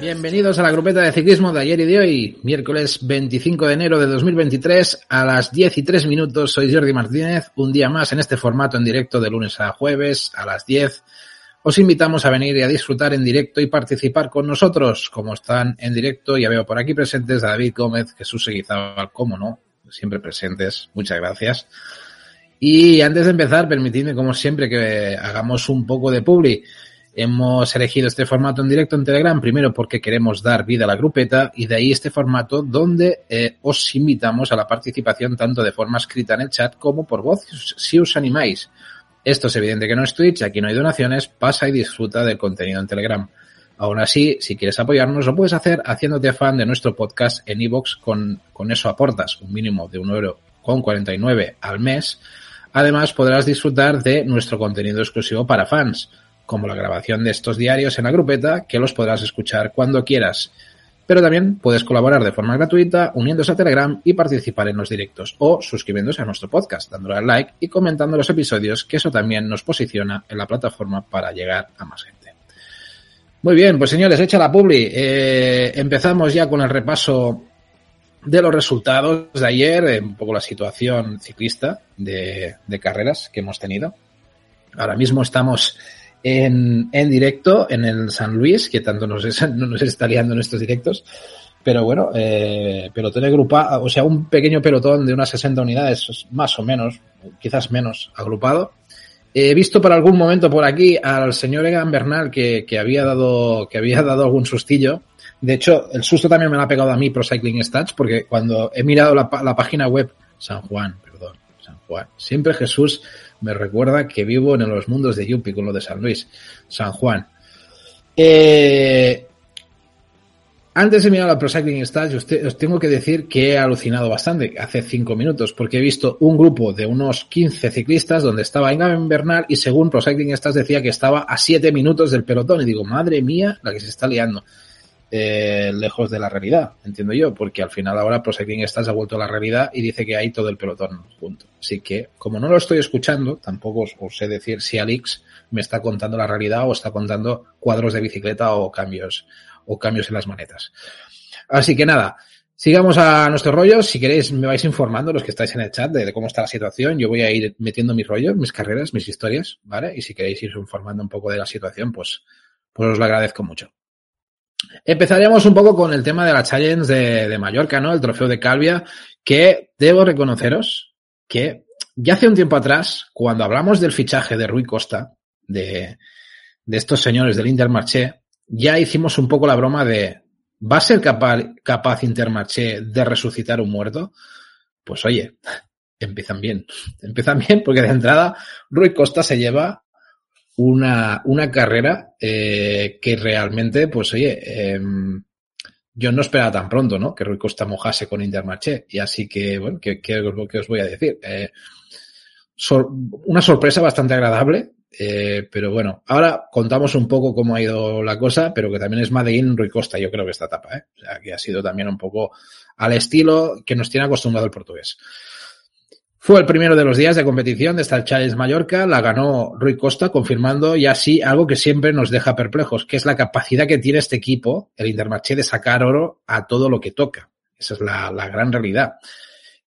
Bienvenidos a la grupeta de ciclismo de ayer y de hoy, miércoles 25 de enero de 2023 a las 10 y 3 minutos. Soy Jordi Martínez, un día más en este formato en directo de lunes a jueves a las 10. Os invitamos a venir y a disfrutar en directo y participar con nosotros, como están en directo. Ya veo por aquí presentes a David Gómez, Jesús Seguizabal, como no, siempre presentes. Muchas gracias. Y antes de empezar, permitidme, como siempre, que hagamos un poco de publi. Hemos elegido este formato en directo en Telegram, primero porque queremos dar vida a la grupeta y de ahí este formato donde eh, os invitamos a la participación tanto de forma escrita en el chat como por voz si os animáis. Esto es evidente que no es Twitch, aquí no hay donaciones, pasa y disfruta del contenido en Telegram. Aún así, si quieres apoyarnos, lo puedes hacer haciéndote fan de nuestro podcast en iVoox, con, con eso aportas un mínimo de un euro con 49 al mes. Además, podrás disfrutar de nuestro contenido exclusivo para fans como la grabación de estos diarios en la grupeta, que los podrás escuchar cuando quieras. Pero también puedes colaborar de forma gratuita uniéndose a Telegram y participar en los directos o suscribiéndose a nuestro podcast, dándole al like y comentando los episodios, que eso también nos posiciona en la plataforma para llegar a más gente. Muy bien, pues señores, echa la publi. Eh, empezamos ya con el repaso de los resultados de ayer, un poco la situación ciclista de, de carreras que hemos tenido. Ahora mismo estamos en, en directo en el San Luis, que tanto nos, es, nos está liando en estos directos. Pero bueno, eh, pelotón agrupado, o sea, un pequeño pelotón de unas 60 unidades, más o menos, quizás menos, agrupado. He visto por algún momento por aquí al señor Egan Bernal que, que había dado, que había dado algún sustillo. De hecho, el susto también me ha pegado a mí Pro Cycling Stats, porque cuando he mirado la, página web, San Juan, perdón, San Juan, siempre Jesús me recuerda que vivo en los mundos de Yupi con lo de San Luis, San Juan. Eh, antes de mirar la Pro Cycling Stats, os tengo que decir que he alucinado bastante hace cinco minutos, porque he visto un grupo de unos 15 ciclistas donde estaba Inga Bernal y según Pro Cycling Stats decía que estaba a 7 minutos del pelotón. Y digo, madre mía, la que se está liando. Eh, lejos de la realidad, entiendo yo, porque al final ahora Pro Cycling Stats ha vuelto a la realidad y dice que hay todo el pelotón junto. Así que, como no lo estoy escuchando, tampoco os, sé decir si Alix me está contando la realidad o está contando cuadros de bicicleta o cambios, o cambios en las manetas. Así que nada, sigamos a nuestro rollo. Si queréis, me vais informando los que estáis en el chat de, de, cómo está la situación. Yo voy a ir metiendo mis rollos, mis carreras, mis historias, ¿vale? Y si queréis ir informando un poco de la situación, pues, pues os lo agradezco mucho. Empezaremos un poco con el tema de la Challenge de, de, Mallorca, ¿no? El trofeo de Calvia, que debo reconoceros que ya hace un tiempo atrás, cuando hablamos del fichaje de Rui Costa, de, de estos señores del Intermarché, ya hicimos un poco la broma de ¿va a ser capaz, capaz Intermarché de resucitar un muerto? Pues oye, empiezan bien. Empiezan bien porque de entrada Rui Costa se lleva una, una carrera eh, que realmente, pues oye, eh, yo no esperaba tan pronto, ¿no? Que Rui Costa mojase con Intermarché. Y así que, bueno, ¿qué, qué, qué os voy a decir? Eh, sor una sorpresa bastante agradable, eh, pero bueno, ahora contamos un poco cómo ha ido la cosa, pero que también es Madrid Rui Costa, yo creo que esta etapa, ¿eh? Que ha sido también un poco al estilo que nos tiene acostumbrado el portugués. Fue el primero de los días de competición de esta Challenge Mallorca, la ganó Rui Costa, confirmando y así algo que siempre nos deja perplejos, que es la capacidad que tiene este equipo, el Intermarché, de sacar oro a todo lo que toca. Esa es la, la gran realidad.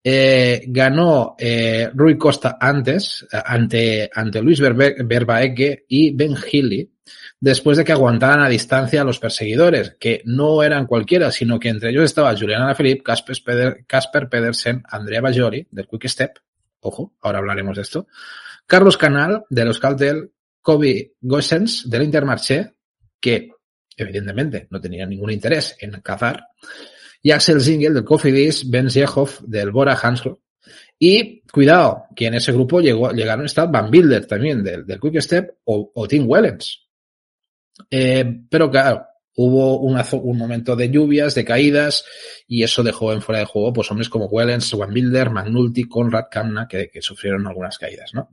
Eh, ganó eh, Rui Costa antes, ante, ante Luis Verbaeke y Ben Healy, después de que aguantaran a distancia a los perseguidores, que no eran cualquiera, sino que entre ellos estaba Juliana Peder, Casper Pedersen, Andrea Bajori, del Quick Step, ojo, ahora hablaremos de esto, Carlos Canal, de los Caltel, Kobe Gossens, del Intermarché, que evidentemente no tenía ningún interés en cazar, y Axel Zingel del Cofidis, Ben Ziehoff del Bora Hansgrohe. Y cuidado, que en ese grupo llegó, llegaron está Van Bilder también del, del Quick Step o, o Tim Wellens. Eh, pero claro, hubo un momento de lluvias, de caídas, y eso dejó en fuera de juego pues hombres como Wellens, Van Bilder, Magnulti, Conrad Kamna, que, sufrieron algunas caídas, ¿no?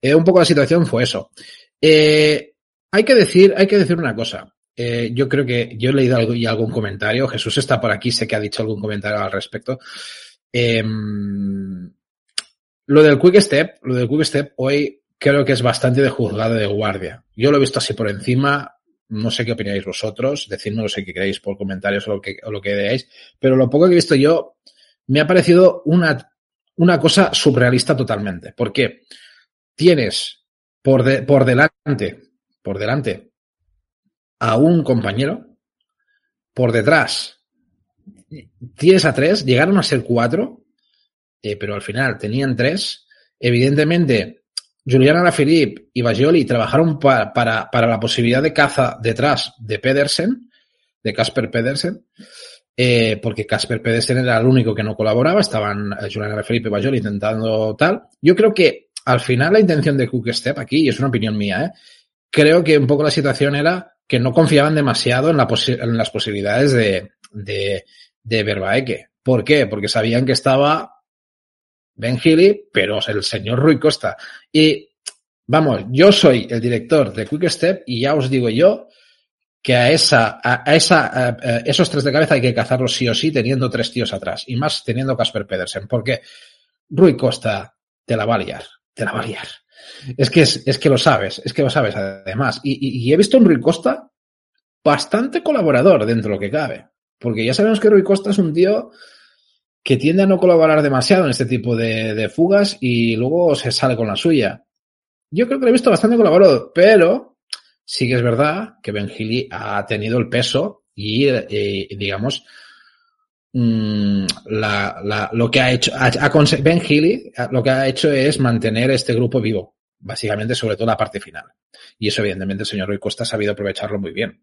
Eh, un poco la situación fue eso. Eh, hay que decir, hay que decir una cosa. Eh, yo creo que yo he leído algo y algún comentario. Jesús está por aquí, sé que ha dicho algún comentario al respecto. Eh, lo del Quick Step, lo del Quick Step, hoy creo que es bastante de juzgado de guardia. Yo lo he visto así por encima, no sé qué opináis vosotros, decidme lo sé que queréis por comentarios o lo que, o lo que veáis, pero lo poco que he visto yo me ha parecido una, una cosa surrealista totalmente. Porque tienes por, de, por delante, por delante a un compañero, por detrás tienes a tres, llegaron a ser cuatro, eh, pero al final tenían tres. Evidentemente, Juliana Alaphilippe y Bajoli trabajaron pa, para, para la posibilidad de caza detrás de Pedersen, de Casper Pedersen, eh, porque Casper Pedersen era el único que no colaboraba, estaban eh, Juliana Alaphilippe y Bajoli intentando tal. Yo creo que al final la intención de Cook Step aquí, y es una opinión mía, ¿eh? creo que un poco la situación era que no confiaban demasiado en, la en las posibilidades de, de, de. ¿Por qué? Porque sabían que estaba Ben Healy, pero el señor Rui Costa. Y vamos, yo soy el director de Quick Step y ya os digo yo que a esa, a, esa, a, esos tres de cabeza hay que cazarlos sí o sí teniendo tres tíos atrás y más teniendo Casper Pedersen, porque Rui Costa te la va a liar, te la va a liar. Es que es, es que lo sabes, es que lo sabes además. Y, y, y he visto un Rui Costa bastante colaborador dentro de lo que cabe. Porque ya sabemos que Rui Costa es un tío que tiende a no colaborar demasiado en este tipo de, fugas y luego se sale con la suya. Yo creo que lo he visto bastante colaborador, pero sí que es verdad que Ben Healy ha tenido el peso y, eh, digamos, la, lo que ha hecho, Ben Healy lo que ha hecho es mantener este grupo vivo, básicamente, sobre todo la parte final. Y eso, evidentemente, el señor Rui Costa ha sabido aprovecharlo muy bien.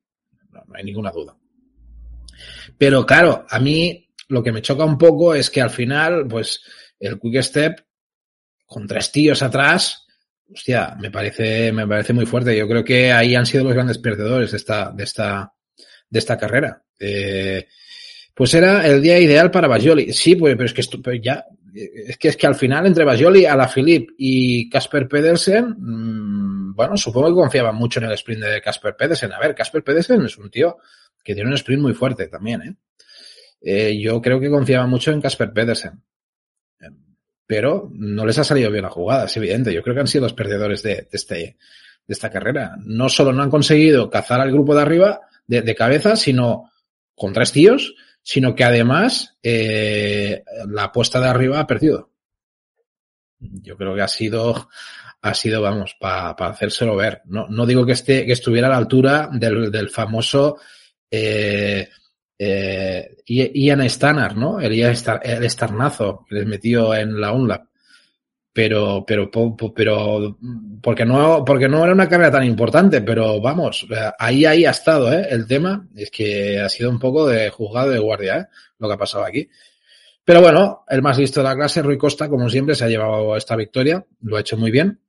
No, no hay ninguna duda. Pero claro, a mí lo que me choca un poco es que al final, pues, el Quick Step, con tres tíos atrás, hostia, me parece, me parece muy fuerte. Yo creo que ahí han sido los grandes perdedores de esta, de esta, de esta carrera. Eh, pues era el día ideal para Bajoli. Sí, pues, pero es que esto, ya, es que es que al final entre Bajoli, Alaphilippe y Casper Pedersen, mmm, bueno, supongo que confiaban mucho en el sprint de Casper Pedersen. A ver, Casper Pedersen es un tío que tiene un sprint muy fuerte también, ¿eh? Eh, yo creo que confiaba mucho en Casper Pedersen. Pero no les ha salido bien la jugada, es evidente. Yo creo que han sido los perdedores de, este, de esta carrera. No solo no han conseguido cazar al grupo de arriba, de, cabeza, sino con tres tíos, sino que además eh, la apuesta de arriba ha perdido. Yo creo que ha sido, ha sido, vamos, para pa hacérselo ver. No, no digo que, esté, que estuviera a la altura del, del famoso eh, eh, Ian Stannard, ¿no? El, Ian Star, el estarnazo que les metió en la UNLAP. Pero, pero, pero, porque no, porque no era una carrera tan importante, pero vamos, ahí, ahí ha estado, ¿eh? El tema es que ha sido un poco de juzgado de guardia, ¿eh? Lo que ha pasado aquí. Pero bueno, el más listo de la clase, Rui Costa, como siempre, se ha llevado esta victoria, lo ha hecho muy bien.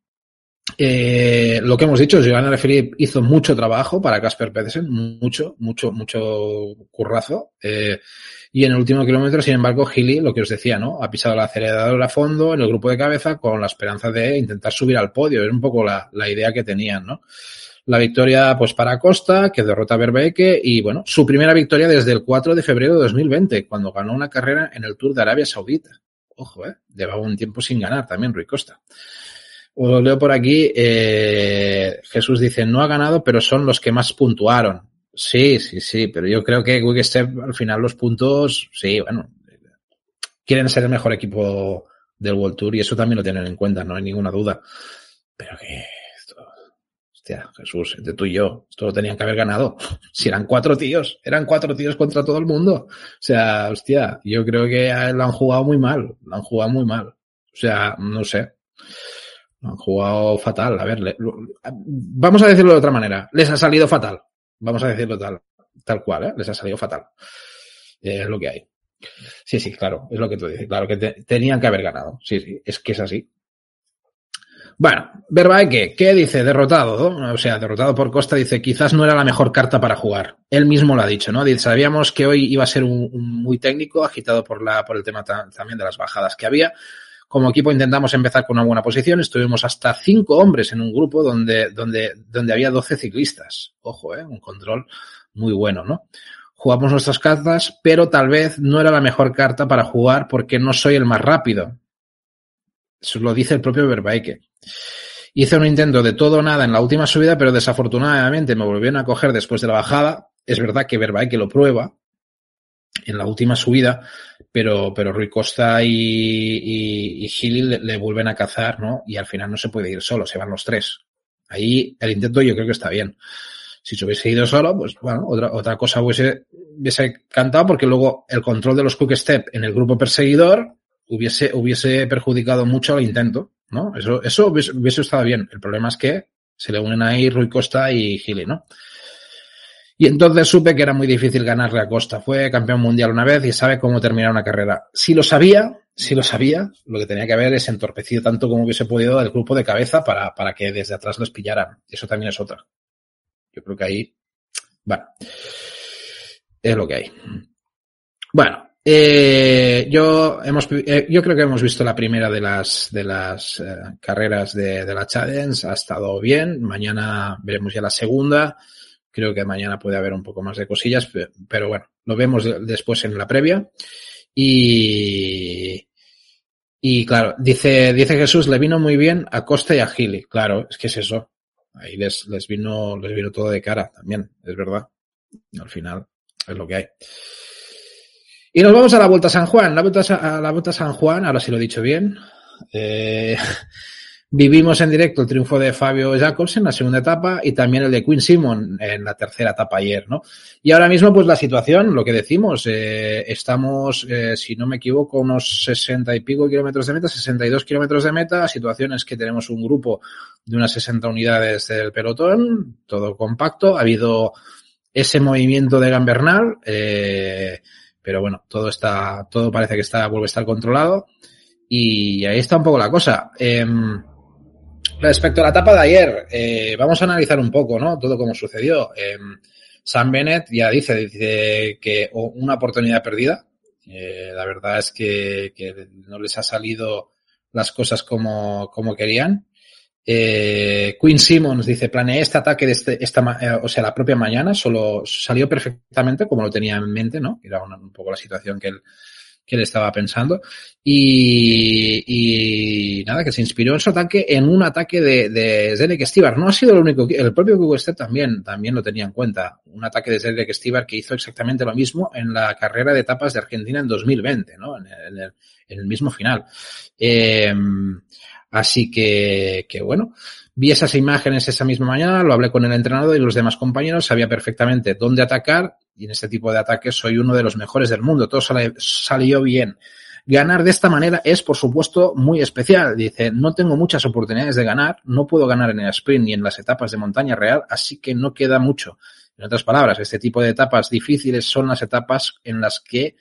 Eh, lo que hemos dicho, Giovanni Philippe hizo mucho trabajo para Casper Pedersen, mucho, mucho, mucho currazo. Eh, y en el último kilómetro, sin embargo, Gili, lo que os decía, ¿no? Ha pisado el acelerador a fondo en el grupo de cabeza con la esperanza de intentar subir al podio. Era un poco la, idea que tenían, ¿no? La victoria, pues, para Costa, que derrota a Verbeeke, y bueno, su primera victoria desde el 4 de febrero de 2020, cuando ganó una carrera en el Tour de Arabia Saudita. Ojo, eh. Llevaba un tiempo sin ganar también Rui Costa. Lo leo por aquí, eh, Jesús dice, no ha ganado, pero son los que más puntuaron. Sí, sí, sí, pero yo creo que Quickstep al final los puntos, sí, bueno, quieren ser el mejor equipo del World Tour y eso también lo tienen en cuenta, no hay ninguna duda. Pero que esto, hostia, Jesús, entre tú y yo, esto lo tenían que haber ganado. Si eran cuatro tíos, eran cuatro tíos contra todo el mundo. O sea, hostia, yo creo que lo han jugado muy mal, lo han jugado muy mal. O sea, no sé. Han jugado fatal. A ver, vamos a decirlo de otra manera. Les ha salido fatal. Vamos a decirlo tal, tal cual, ¿eh? Les ha salido fatal. Eh, es lo que hay. Sí, sí, claro, es lo que tú dices. Claro que te, tenían que haber ganado. Sí, sí, es que es así. Bueno, Verbaeke, ¿qué dice? Derrotado, ¿no? O sea, derrotado por Costa, dice, quizás no era la mejor carta para jugar. Él mismo lo ha dicho, ¿no? Dice, sabíamos que hoy iba a ser un muy técnico, agitado por la, por el tema también de las bajadas que había. Como equipo intentamos empezar con una buena posición. Estuvimos hasta cinco hombres en un grupo donde, donde, donde había 12 ciclistas. Ojo, ¿eh? Un control muy bueno, ¿no? Jugamos nuestras cartas, pero tal vez no era la mejor carta para jugar porque no soy el más rápido. Eso lo dice el propio Verbaeke. Hice un intento de todo o nada en la última subida, pero desafortunadamente me volvieron a coger después de la bajada. Es verdad que Verbay que lo prueba en la última subida, pero, pero Rui Costa y, y, y Gili le, vuelven a cazar, ¿no? Y al final no se puede ir solo, se van los tres. Ahí el intento yo creo que está bien. Si se hubiese ido solo, pues bueno, otra, otra cosa hubiese, hubiese cantado porque luego el control de los quick step en el grupo perseguidor hubiese, hubiese perjudicado mucho al intento, ¿no? Eso, eso hubiese, hubiese estado bien. El problema es que se le unen ahí Rui Costa y Gili, ¿no? Y entonces supe que era muy difícil ganarle a Costa. Fue campeón mundial una vez y sabe cómo terminar una carrera. Si lo sabía, si lo sabía, lo que tenía que haber es entorpecido tanto como hubiese podido el grupo de cabeza para, para que desde atrás los pillaran. Eso también es otra. Yo creo que ahí, bueno, es lo que hay. Bueno, eh, yo hemos, eh, yo creo que hemos visto la primera de las de las eh, carreras de, de la Challenge, ha estado bien. Mañana veremos ya la segunda. Creo que mañana puede haber un poco más de cosillas, pero bueno, lo vemos después en la previa. Y, y claro, dice, dice Jesús, le vino muy bien a Costa y a Gili. Claro, es que es eso. Ahí les, les vino, les vino todo de cara también, es verdad. Al final es lo que hay. Y nos vamos a la Vuelta a San Juan. La Vuelta a la Vuelta a San Juan, ahora sí lo he dicho bien. Eh, vivimos en directo el triunfo de Fabio Jacobs en la segunda etapa y también el de Quinn Simon en la tercera etapa ayer, ¿no? Y ahora mismo, pues la situación, lo que decimos, eh, estamos, eh, si no me equivoco, unos 60 y pico kilómetros de meta, 62 kilómetros de meta. Situación es que tenemos un grupo de unas 60 unidades del pelotón, todo compacto. Ha habido ese movimiento de Gambernal, eh, pero bueno, todo está, todo parece que está, vuelve a estar controlado. Y ahí está un poco la cosa. Eh, respecto a la etapa de ayer, eh, vamos a analizar un poco, ¿no? Todo como sucedió. Eh, Sam Bennett ya dice, dice que una oportunidad perdida. Eh, la verdad es que, no les ha salido las cosas como, como querían. Eh, Quinn Simmons dice, planeé este ataque de este, esta, eh, o sea, la propia mañana, solo salió perfectamente como lo tenía en mente, ¿no? Era una, un poco la situación que él, que él estaba pensando. Y, nada, que se inspiró en su ataque en un ataque de, de Zdenek. No ha sido el único, el propio Google Step también, también lo tenía en cuenta. Un ataque de Zdenek Stibar que hizo exactamente lo mismo en la carrera de etapas de Argentina en 2020, ¿no? En el, en el mismo final. Eh, Así que, que bueno, vi esas imágenes esa misma mañana, lo hablé con el entrenador y los demás compañeros, sabía perfectamente dónde atacar y en este tipo de ataques soy uno de los mejores del mundo, todo salió bien. Ganar de esta manera es, por supuesto, muy especial. Dice, no tengo muchas oportunidades de ganar, no puedo ganar en el sprint ni en las etapas de montaña real, así que no queda mucho. En otras palabras, este tipo de etapas difíciles son las etapas en las que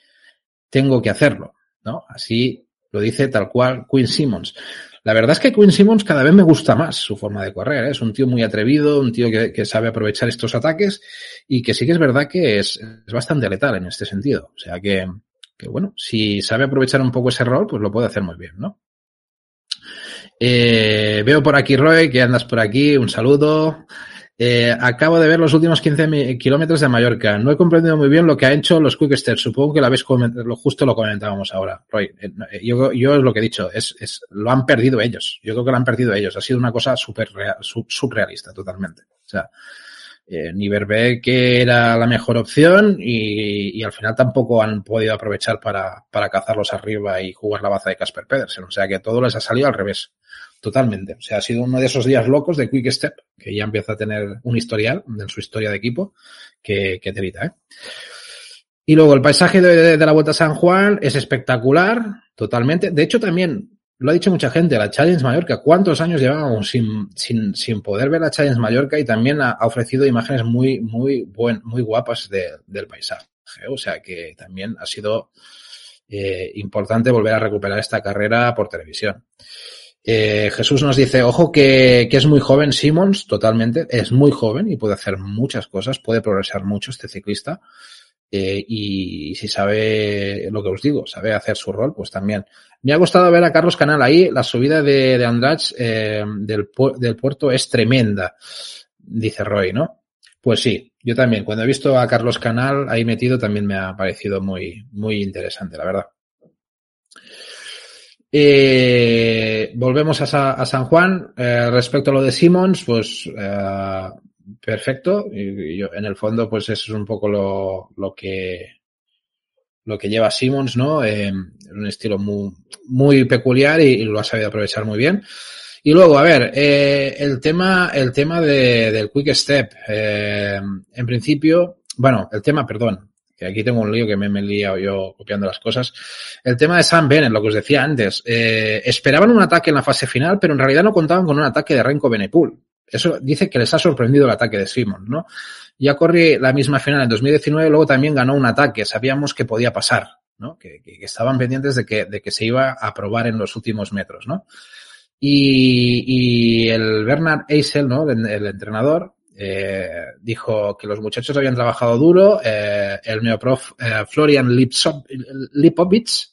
tengo que hacerlo, ¿no? Así lo dice tal cual Quinn Simmons. La verdad es que Quinn Simmons cada vez me gusta más su forma de correr. ¿eh? Es un tío muy atrevido, un tío que, sabe aprovechar estos ataques y que sí que es verdad que es, es bastante letal en este sentido. O sea que, que, bueno, si sabe aprovechar un poco ese rol, pues lo puede hacer muy bien, ¿no? Eh, veo por aquí, Roy, que andas por aquí. Un saludo. Eh, acabo de ver los últimos 15 kilómetros de Mallorca. No he comprendido muy bien lo que han hecho los Quick Steps. Supongo que la vez lo justo lo comentábamos ahora. Roy, eh, yo, yo es lo que he dicho, es, es, lo han perdido ellos. Yo creo que lo han perdido ellos. Ha sido una cosa súper surrealista, totalmente. O sea, eh, ni Verbe que era la mejor opción y, y, al final tampoco han podido aprovechar para, para cazarlos arriba y jugar la baza de Casper Pedersen. O sea que todo les ha salido al revés. Totalmente. O sea, ha sido uno de esos días locos de Quick Step, que ya empieza a tener un historial en su historia de equipo, que, que te evita, ¿eh? Y luego el paisaje de, de, la Vuelta a San Juan es espectacular, totalmente. De hecho, también lo ha dicho mucha gente, la Challenge Mallorca. ¿Cuántos años llevábamos sin, sin, sin poder ver la Challenge Mallorca? Y también ha, ofrecido imágenes muy, muy, buen, muy guapas de, del paisaje. O sea que también ha sido eh, importante volver a recuperar esta carrera por televisión. Eh, Jesús nos dice, ojo que, es muy joven Simmons, totalmente, es muy joven y puede hacer muchas cosas, puede progresar mucho este ciclista. Eh, y, si sabe lo que os digo, sabe hacer su rol, pues también. Me ha gustado ver a Carlos Canal ahí, la subida de, de eh, del, del puerto es tremenda, dice Roy, ¿no? Pues sí, yo también, cuando he visto a Carlos Canal ahí metido también me ha parecido muy, muy interesante, la verdad. Eh, volvemos a, San Juan. Eh, respecto a lo de Simmons, pues eh, perfecto. Y, yo, en el fondo, pues eso es un poco lo, lo que lo que lleva Simmons, ¿no? un estilo muy, muy peculiar y, lo ha sabido aprovechar muy bien. Y luego, a ver, el tema, el tema de, del quick step. en principio, bueno, el tema, perdón, aquí tengo un lío que me, he liado yo copiando las cosas. El tema de Sam Bennett, lo que os decía antes, eh, esperaban un ataque en la fase final, pero en realidad no contaban con un ataque de Renko Benepul. Eso dice que les ha sorprendido el ataque de Simon, ¿no? Ya corrí la misma final en 2019, luego también ganó un ataque, sabíamos que podía pasar, ¿no? Que, estaban pendientes de que, de que se iba a probar en los últimos metros, ¿no? Y, y el Bernard Eisel, ¿no? El entrenador, eh, dijo que los muchachos habían trabajado duro. Eh, el neoprof eh, Florian Lipovich,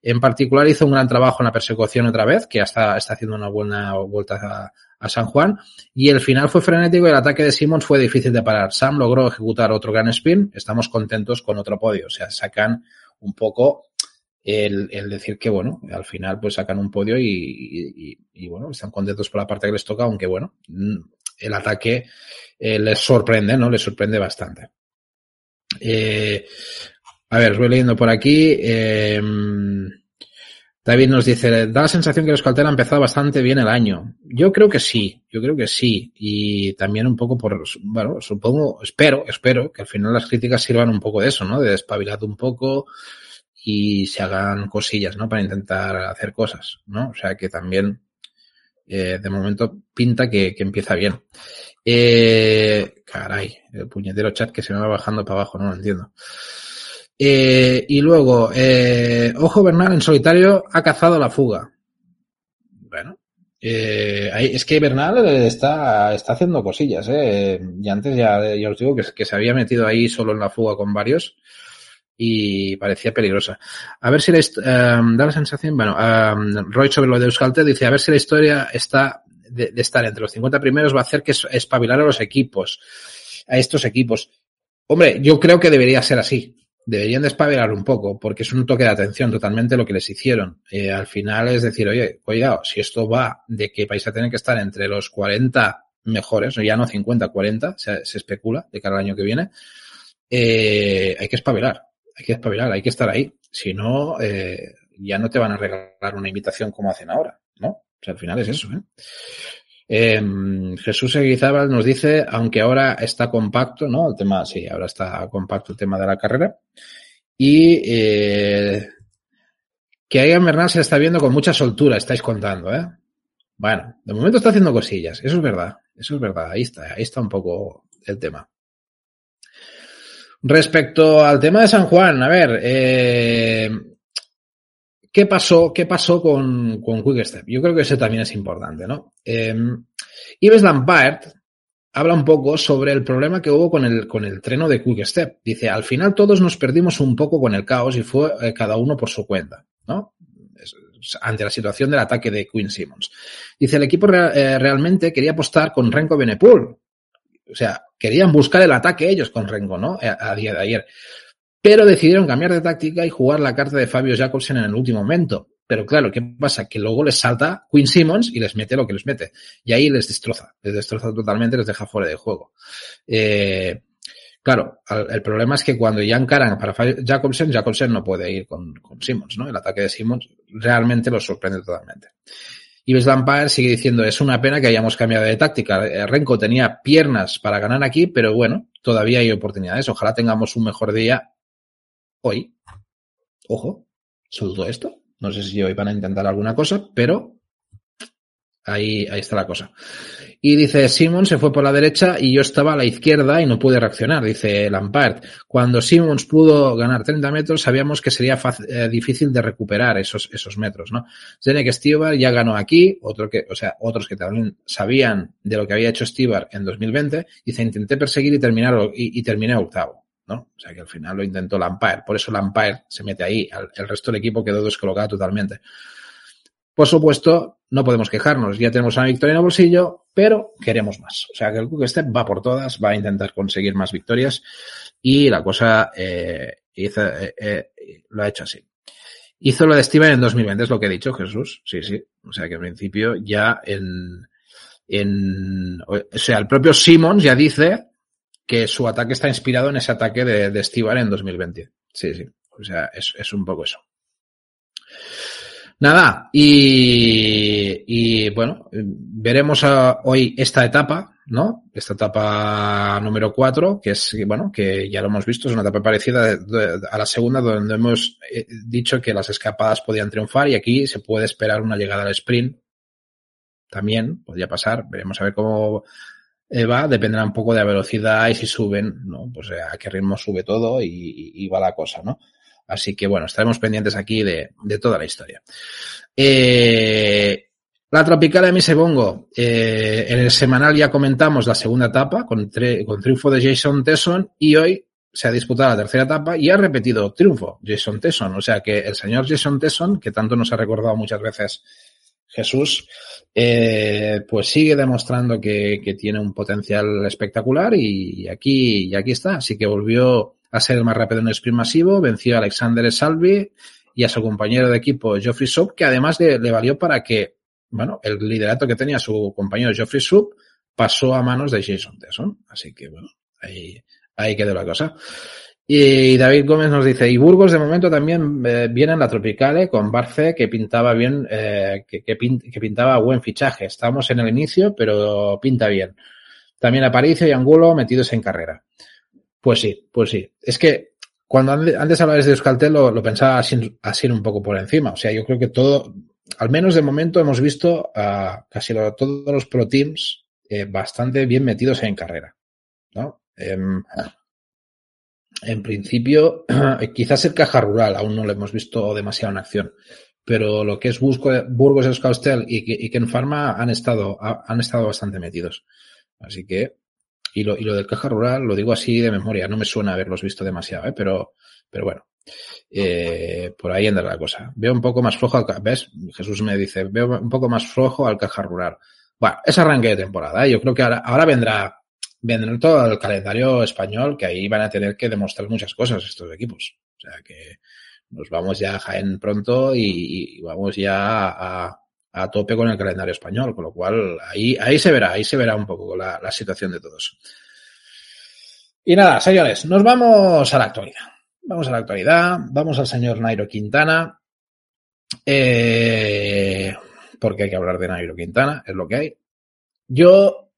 en particular, hizo un gran trabajo en la persecución otra vez, que hasta está haciendo una buena vuelta a, San Juan. Y el final fue frenético y el ataque de Simmons fue difícil de parar. Sam logró ejecutar otro gran spin. Estamos contentos con otro podio. O sea, sacan un poco el, decir que, bueno, al final pues sacan un podio y, y, bueno, están contentos por la parte que les toca, aunque bueno, el ataque eh, les sorprende, ¿no? Les sorprende bastante. Eh, a ver, os voy leyendo por aquí. Eh, David nos dice, da la sensación que los Caltera ha empezado bastante bien el año. Yo creo que sí, yo creo que sí. Y también un poco por, bueno, supongo, espero, espero que al final las críticas sirvan un poco de eso, ¿no? De despabilar un poco y se hagan cosillas, ¿no? Para intentar hacer cosas, ¿no? O sea que también eh, de momento pinta que, que empieza bien. Eh, caray, el puñetero chat que se me va bajando para abajo, no lo entiendo. Eh, y luego, eh, Ojo Bernal en solitario ha cazado la fuga. Bueno, es que Bernal está, está haciendo cosillas. Y antes ya, ya os digo que, que se había metido ahí solo en la fuga con varios y parecía peligrosa. A ver si la, um, da la sensación, bueno, um, Roy sobre lo de Euskaltel dice, a ver si la historia está de, estar entre los 50 primeros va a hacer que espabilar a los equipos, a estos equipos. Hombre, yo creo que debería ser así. Deberían de espabilar un poco, porque es un toque de atención totalmente lo que les hicieron. Eh, al final es decir, oye, cuidado, si esto va de que vais a tener que estar entre los 40 mejores, ya no 50, 40, se, se especula de cara al año que viene, eh, hay que espabilar hay que espabilar, hay que estar ahí. Si no, eh, ya no te van a regalar una invitación como hacen ahora, ¿no? O sea, al final es eso, ¿eh? Eh, Jesús Eguizábal nos dice, aunque ahora está compacto, ¿no? El tema, sí, ahora está compacto el tema de la carrera. Y eh, que Egan Bernal se está viendo con mucha soltura, estáis contando, ¿eh? Bueno, de momento está haciendo cosillas, eso es verdad, eso es verdad, ahí está, ahí está un poco el tema. Respecto al tema de San Juan, a ver, eh, ¿qué pasó, qué pasó con, con Quickstep? Yo creo que eso también es importante, ¿no? Eh, Ives Lampard habla un poco sobre el problema que hubo con el, con el treno de Quickstep. Dice, al final todos nos perdimos un poco con el caos y fue eh, cada uno por su cuenta, ¿no? ante la situación del ataque de Quinn Simmons. Dice, el equipo eh, realmente quería apostar con Renko Benepul, o sea, querían buscar el ataque ellos con Rengo, ¿no? A, a, día de ayer. Pero decidieron cambiar de táctica y jugar la carta de Fabio Jacobsen en el último momento. Pero claro, ¿qué pasa? Que luego les salta Quinn Simmons y les mete lo que les mete. Y ahí les destroza. Les destroza totalmente, les deja fuera de juego. Eh, claro, el problema es que cuando ya encaran para Jacobsen, Jacobsen no puede ir con, con Simmons, ¿no? El ataque de Simmons realmente los sorprende totalmente. Y Lampard sigue diciendo, es una pena que hayamos cambiado de táctica. Eh, Renko tenía piernas para ganar aquí, pero bueno, todavía hay oportunidades. Ojalá tengamos un mejor día hoy. Ojo, todo esto. No sé si hoy van a intentar alguna cosa, pero ahí, ahí está la cosa. Y dice, Simon se fue por la derecha y yo estaba a la izquierda y no pude reaccionar, dice Lampard. Cuando Simons pudo ganar 30 metros, sabíamos que sería eh, difícil de recuperar esos, esos metros, ¿no? Zenek Stibar ya ganó aquí, otro que, o sea, otros que también sabían de lo que había hecho Stibar en 2020, dice, intenté perseguir y terminar, y, y terminé octavo. ¿no? O sea que al final lo intentó Lampard. Por eso Lampard se mete ahí. El resto del equipo quedó descolocado totalmente. Por supuesto, no podemos quejarnos, ya tenemos una victoria en el bolsillo, pero queremos más. O sea que el Cook va por todas, va a intentar conseguir más victorias y la cosa eh, hizo, eh, eh, lo ha hecho así. Hizo lo de Steven en 2020, es lo que ha dicho Jesús. Sí, sí. O sea que en principio ya en, en, o sea, el propio Simmons ya dice que su ataque está inspirado en ese ataque de, de en 2020. Sí, sí. O sea, es, es un poco eso. Nada, y, y bueno, veremos a, hoy esta etapa, ¿no? Esta etapa número cuatro, que es, bueno, que ya lo hemos visto, es una etapa parecida a la segunda, donde hemos eh, dicho que las escapadas podían triunfar y aquí se puede esperar una llegada al sprint. También podría pasar, veremos a ver cómo va, dependerá un poco de la velocidad y si suben, ¿no? Pues a qué ritmo sube todo y, y va la cosa, ¿no? Así que bueno, estaremos pendientes aquí de, de toda la historia. Eh, la Tropical de Misebongo, eh, en el semanal ya comentamos la segunda etapa con, con triunfo de Jason Tesson y hoy se ha disputado la tercera etapa y ha repetido triunfo Jason Tesson. O sea que el señor Jason Tesson, que tanto nos ha recordado muchas veces Jesús, eh, pues sigue demostrando que, que, tiene un potencial espectacular y aquí, y aquí está. Así que volvió a ser el más rápido en el sprint masivo, venció a Alexander Salvi y a su compañero de equipo Geoffrey Sub, que además le, le, valió para que, bueno, el liderato que tenía su compañero Geoffrey Sub pasó a manos de Jason Tesson. Así que, bueno, ahí, ahí quedó la cosa. Y David Gómez nos dice, y Burgos de momento también eh, viene en la Tropicale con Barce que pintaba bien, eh, que, que, pintaba buen fichaje. Estamos en el inicio, pero pinta bien. También Aparicio y Angulo metidos en carrera. Pues sí, pues sí. Es que cuando antes hablabas de Euskaltel lo, pensaba así, así, un poco por encima. O sea, yo creo que todo, al menos de momento hemos visto a casi todos los pro teams eh, bastante bien metidos en carrera. ¿no? Eh, en principio, quizás el caja rural aún no lo hemos visto demasiado en acción, pero lo que es Burgos, Euskaltel y, y Ken Pharma han estado, han estado bastante metidos. Así que y lo, y lo del caja rural lo digo así de memoria, no me suena haberlos visto demasiado, ¿eh? pero, pero bueno, eh, por ahí anda la cosa. Veo un poco más flojo, al, ¿ves? Jesús me dice, veo un poco más flojo al caja rural. Bueno, es arranque de temporada, ¿eh? yo creo que ahora, ahora vendrá, vendrá todo el calendario español, que ahí van a tener que demostrar muchas cosas estos equipos. O sea que nos vamos ya a Jaén pronto y, y vamos ya a, a tope con el calendario español, con lo cual ahí, ahí se verá, ahí se verá un poco la, la situación de todos. Y nada, señores, nos vamos a la actualidad. Vamos a la actualidad, vamos al señor Nairo Quintana, eh, porque hay que hablar de Nairo Quintana, es lo que hay. Yo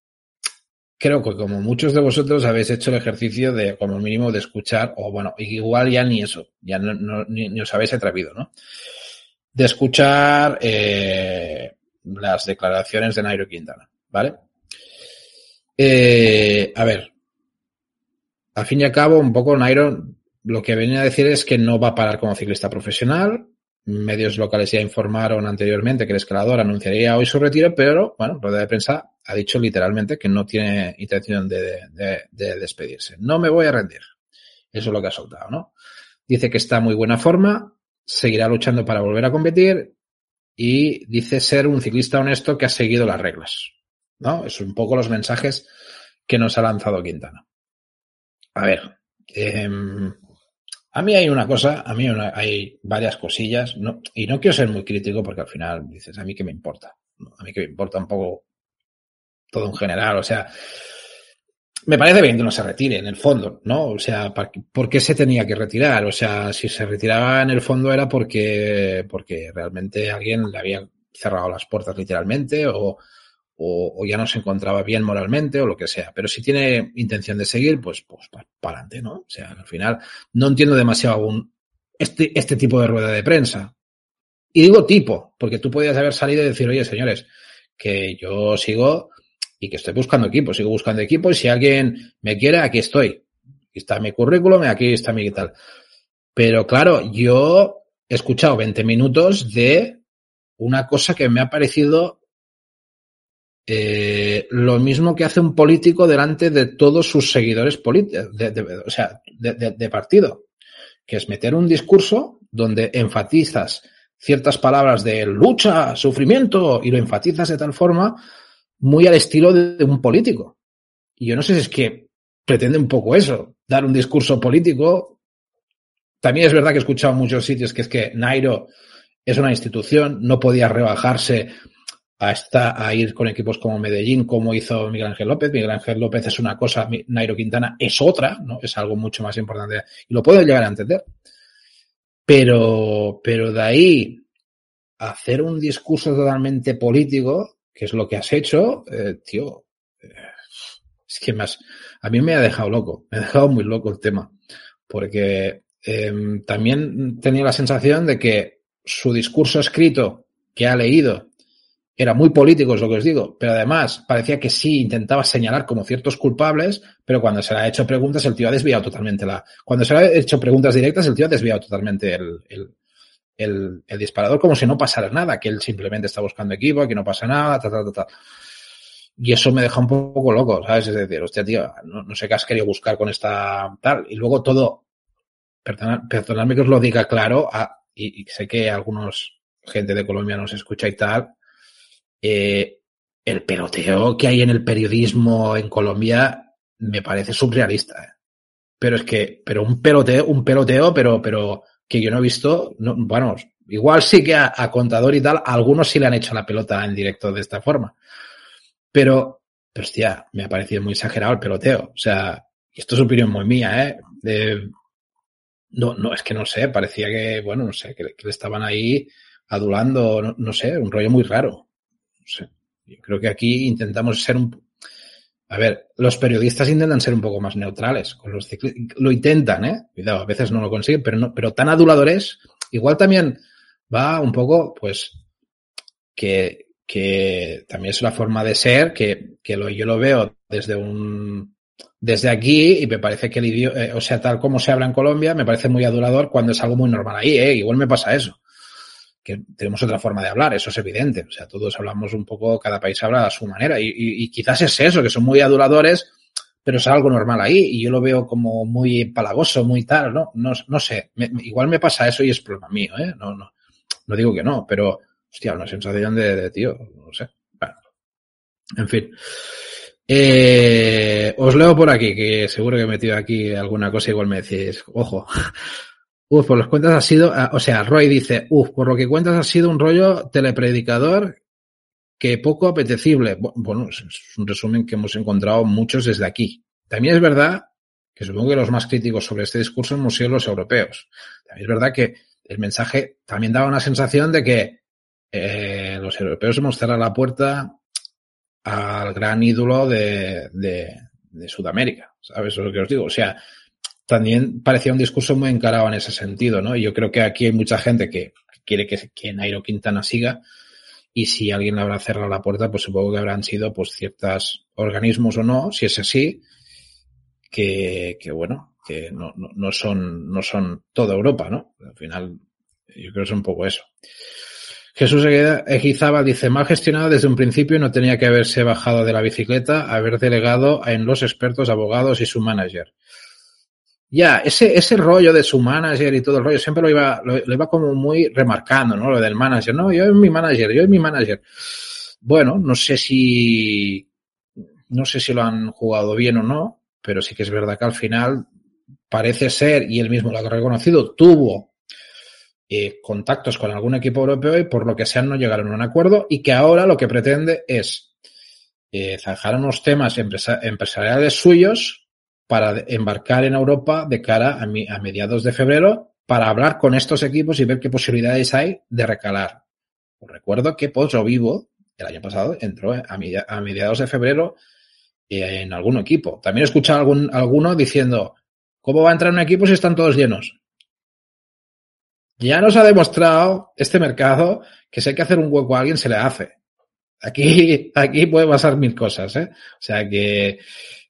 creo que como muchos de vosotros habéis hecho el ejercicio de, como mínimo, de escuchar, o bueno, igual ya ni eso, ya no, no ni, ni, os habéis atrevido, ¿no? De escuchar eh, las declaraciones de Nairo Quintana, ¿vale? Eh, a ver, al fin y al cabo, un poco Nairo lo que venía a decir es que no va a parar como ciclista profesional. Medios locales ya informaron anteriormente que el escalador anunciaría hoy su retiro, pero bueno, rueda de prensa ha dicho literalmente que no tiene intención de, de, de despedirse. No me voy a rendir. Eso es lo que ha soltado, ¿no? Dice que está muy buena forma, seguirá luchando para volver a competir y dice ser un ciclista honesto que ha seguido las reglas. ¿No? Es un poco los mensajes que nos ha lanzado Quintana. A ver, eh, a mí hay una cosa, a mí hay varias cosillas, no, y no quiero ser muy crítico porque al final dices, a mí que me importa, a mí que me importa un poco todo en general, o sea, me parece bien que no se retire en el fondo, ¿no? O sea, ¿por qué se tenía que retirar? O sea, si se retiraba en el fondo era porque, porque realmente alguien le había cerrado las puertas literalmente o, o, ya no se encontraba bien moralmente o lo que sea. Pero si tiene intención de seguir, pues, pues para pa adelante, ¿no? O sea, al final no entiendo demasiado aún este, este tipo de rueda de prensa. Y digo tipo, porque tú podías haber salido y decir, oye, señores, que yo sigo y que estoy buscando equipo, sigo buscando equipo y si alguien me quiere, aquí estoy. Aquí está mi currículum, aquí está mi tal. Pero claro, yo he escuchado 20 minutos de una cosa que me ha parecido eh, lo mismo que hace un político delante de todos sus seguidores políticos, o sea, de, partido, que es meter un discurso donde enfatizas ciertas palabras de lucha, sufrimiento, y lo enfatizas de tal forma muy al estilo de, un político. Y yo no sé si es que pretende un poco eso, dar un discurso político también es verdad que he escuchado en muchos sitios que es que Nairo es una institución, no podía rebajarse a, esta, a ir con equipos como Medellín, como hizo Miguel Ángel López. Miguel Ángel López es una cosa, Nairo Quintana es otra, ¿no? Es algo mucho más importante. Y lo puedo llegar a entender. Pero, pero de ahí hacer un discurso totalmente político, que es lo que has hecho, eh, tío, eh, es que más, a mí me ha dejado loco, me ha dejado muy loco el tema, porque eh, también tenía la sensación de que su discurso escrito que ha leído era muy político, es lo que os digo, pero además parecía que sí intentaba señalar como ciertos culpables, pero cuando se le ha hecho preguntas, el tío ha desviado totalmente la. Cuando se le ha hecho preguntas directas, el tío ha desviado totalmente el, el, el, el disparador, como si no pasara nada, que él simplemente está buscando equipo, que no pasa nada, tal, tal, tal. Y eso me deja un poco loco, ¿sabes? Es decir, hostia, tío, no, no sé qué has querido buscar con esta tal. Y luego todo, perdonad, perdonadme que os lo diga claro, y sé que algunos gente de Colombia nos escucha y tal, eh, el peloteo que hay en el periodismo en Colombia me parece surrealista. ¿eh? Pero es que, pero un peloteo, un peloteo, pero, pero que yo no he visto, no, bueno, igual sí que a, contador y tal, algunos sí le han hecho la pelota en directo de esta forma. Pero, hostia, me ha parecido muy exagerado el peloteo. O sea, esto es opinión muy mía, ¿eh? No, no, es que no sé, parecía que, bueno, no sé, que, le estaban ahí adulando, no, no sé, un rollo muy raro sé. Yo creo que aquí intentamos ser un... A ver, los periodistas intentan ser un poco más neutrales con los ciclistas. Lo intentan, ¿eh? Cuidado, a veces no lo consiguen, pero, no, pero tan aduladores, igual también va un poco, pues, que, que también es la forma de ser, que, que lo, yo lo veo desde un, desde aquí y me parece que el idioma, eh, o sea, tal como se habla en Colombia, me parece muy adulador cuando es algo muy normal ahí, ¿eh? Igual me pasa eso que tenemos otra forma de hablar, eso es evidente. O sea, todos hablamos un poco, cada país habla a su manera. Y, quizás es eso, que son muy aduladores, pero es algo normal ahí. Y yo lo veo como muy palagoso, muy tal, ¿no? No, no sé. Igual me pasa eso y es problema mío, ¿eh? No, no. No digo que no, pero, hostia, una sensación de, de tío, no sé. Bueno. En fin. Eh, os leo por aquí, que seguro que he metido aquí alguna cosa, igual me decís, ojo, Uf, por los cuentas ha sido, ah, o sea, Roy dice, uf, por lo que cuentas ha sido un rollo telepredicador que poco apetecible. Bueno, es un resumen que hemos encontrado muchos desde aquí. También es verdad que supongo que los más críticos sobre este discurso hemos sido los europeos. También es verdad que el mensaje también daba una sensación de que eh, los europeos hemos cerrado la puerta al gran ídolo de, de, de Sudamérica. ¿Sabes? Eso es lo que os digo. O sea, también parecía un discurso muy encarado en ese sentido, ¿no? Y yo creo que aquí hay mucha gente que quiere que, que Nairo Quintana siga y si alguien le habrá cerrado la puerta, pues supongo que habrán sido pues ciertos organismos o no, si es así, que, que bueno, que no, no, no son, no son toda Europa, ¿no? Al final, yo creo que es un poco eso. Jesús Egizábal dice, mal gestionado desde un principio no tenía que haberse bajado de la bicicleta, haber delegado en los expertos, abogados y su manager. Ya, ese, ese rollo de su manager y todo el rollo, siempre lo iba, lo, lo, iba como muy remarcando, ¿no? Lo del manager, no, yo es mi manager, yo es mi manager. Bueno, no sé si, no sé si lo han jugado bien o no, pero sí que es verdad que al final parece ser, y él mismo lo ha reconocido, tuvo eh, contactos con algún equipo europeo y por lo que sea no llegaron a un acuerdo y que ahora lo que pretende es eh, zanjar unos temas empresa empresariales suyos para embarcar en Europa de cara a, mi, a, mediados de febrero para hablar con estos equipos y ver qué posibilidades hay de recalar. Recuerdo que Pozo Vivo el año pasado entró a, mediados de febrero en algún equipo. También he escuchado algún, alguno diciendo, ¿cómo va a entrar un equipo si están todos llenos? Ya nos ha demostrado este mercado que si hay que hacer un hueco a alguien, se le hace. Aquí, aquí puede pasar mil cosas, ¿eh? O sea que,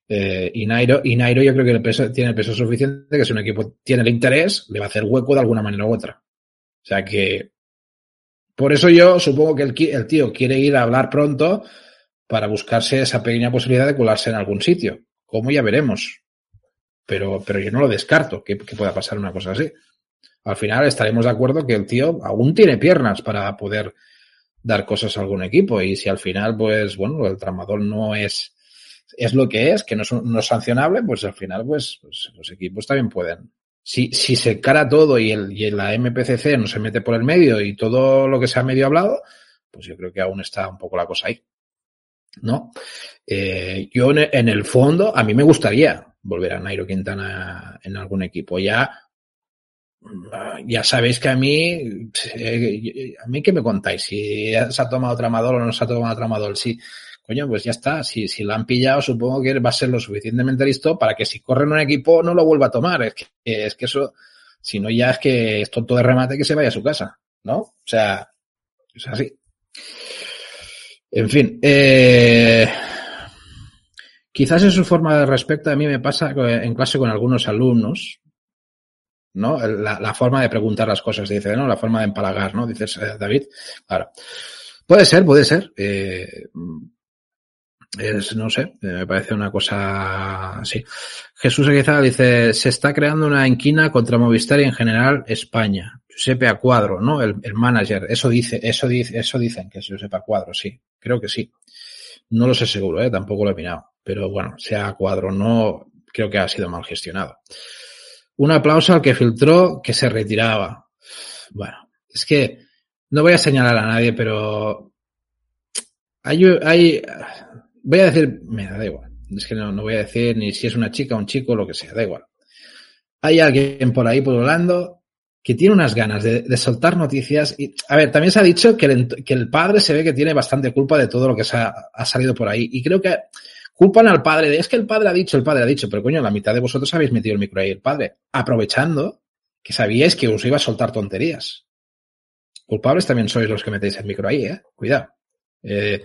eh, y, Nairo, y Nairo yo creo que el peso, tiene el peso suficiente que si un equipo tiene el interés, le va a hacer hueco de alguna manera u otra. O sea que, por eso yo supongo que el, tío quiere ir a hablar pronto para buscarse esa pequeña posibilidad de colarse en algún sitio. Como ya veremos. Pero, pero yo no lo descarto que, que pueda pasar una cosa así. Al final estaremos de acuerdo que el tío aún tiene piernas para poder dar cosas a algún equipo. Y si al final, pues, bueno, el tramador no es es lo que es, que no es, no es sancionable, pues al final, pues, pues, los equipos también pueden, si, si se cara todo y, el, y la MPCC no se mete por el medio y todo lo que se ha medio hablado, pues yo creo que aún está un poco la cosa ahí. ¿No? Eh, yo en el fondo, a mí me gustaría volver a Nairo Quintana en algún equipo. Ya, ya sabéis que a mí, eh, a mí que me contáis, si se ha tomado tramador o no se ha tomado tramador, sí. Coño, pues ya está. Si, si lo han pillado, supongo que va a ser lo suficientemente listo para que si corre en un equipo no lo vuelva a tomar. Es que, es que eso, si no ya es que es tonto de remate que se vaya a su casa, ¿no? O sea, es así. En fin, eh, quizás en su forma de respeto a mí me pasa en clase con algunos alumnos, ¿no? La, la forma de preguntar las cosas, dice, ¿no? La forma de empalagar, ¿no? Dices, eh, David, claro. Puede ser, puede ser. Eh, es, no sé, eh, me parece una cosa así. Jesús Aguizada dice, se está creando una inquina contra Movistar y en general España. Giuseppe Cuadro, ¿no? El, el, manager. Eso dice, eso dice, eso dicen que es Giuseppe Cuadro, sí. Creo que sí. No lo sé seguro, ¿eh? Tampoco lo he mirado. Pero bueno, sea Cuadro no, creo que ha sido mal gestionado. Un aplauso al que filtró que se retiraba. Bueno, es que no voy a señalar a nadie, pero hay, hay, voy a decir, me da igual. Es que no, no voy a decir ni si es una chica un chico, lo que sea, da igual. Hay alguien por ahí pululando que tiene unas ganas de, de, soltar noticias. Y, a ver, también se ha dicho que el, que el, padre se ve que tiene bastante culpa de todo lo que se ha, ha, salido por ahí. Y creo que culpan al padre de, es que el padre ha dicho, el padre ha dicho, pero coño, la mitad de vosotros habéis metido el micro ahí, el padre, aprovechando que sabíais que os iba a soltar tonterías. Culpables también sois los que metéis el micro ahí, eh. Cuidado. Eh,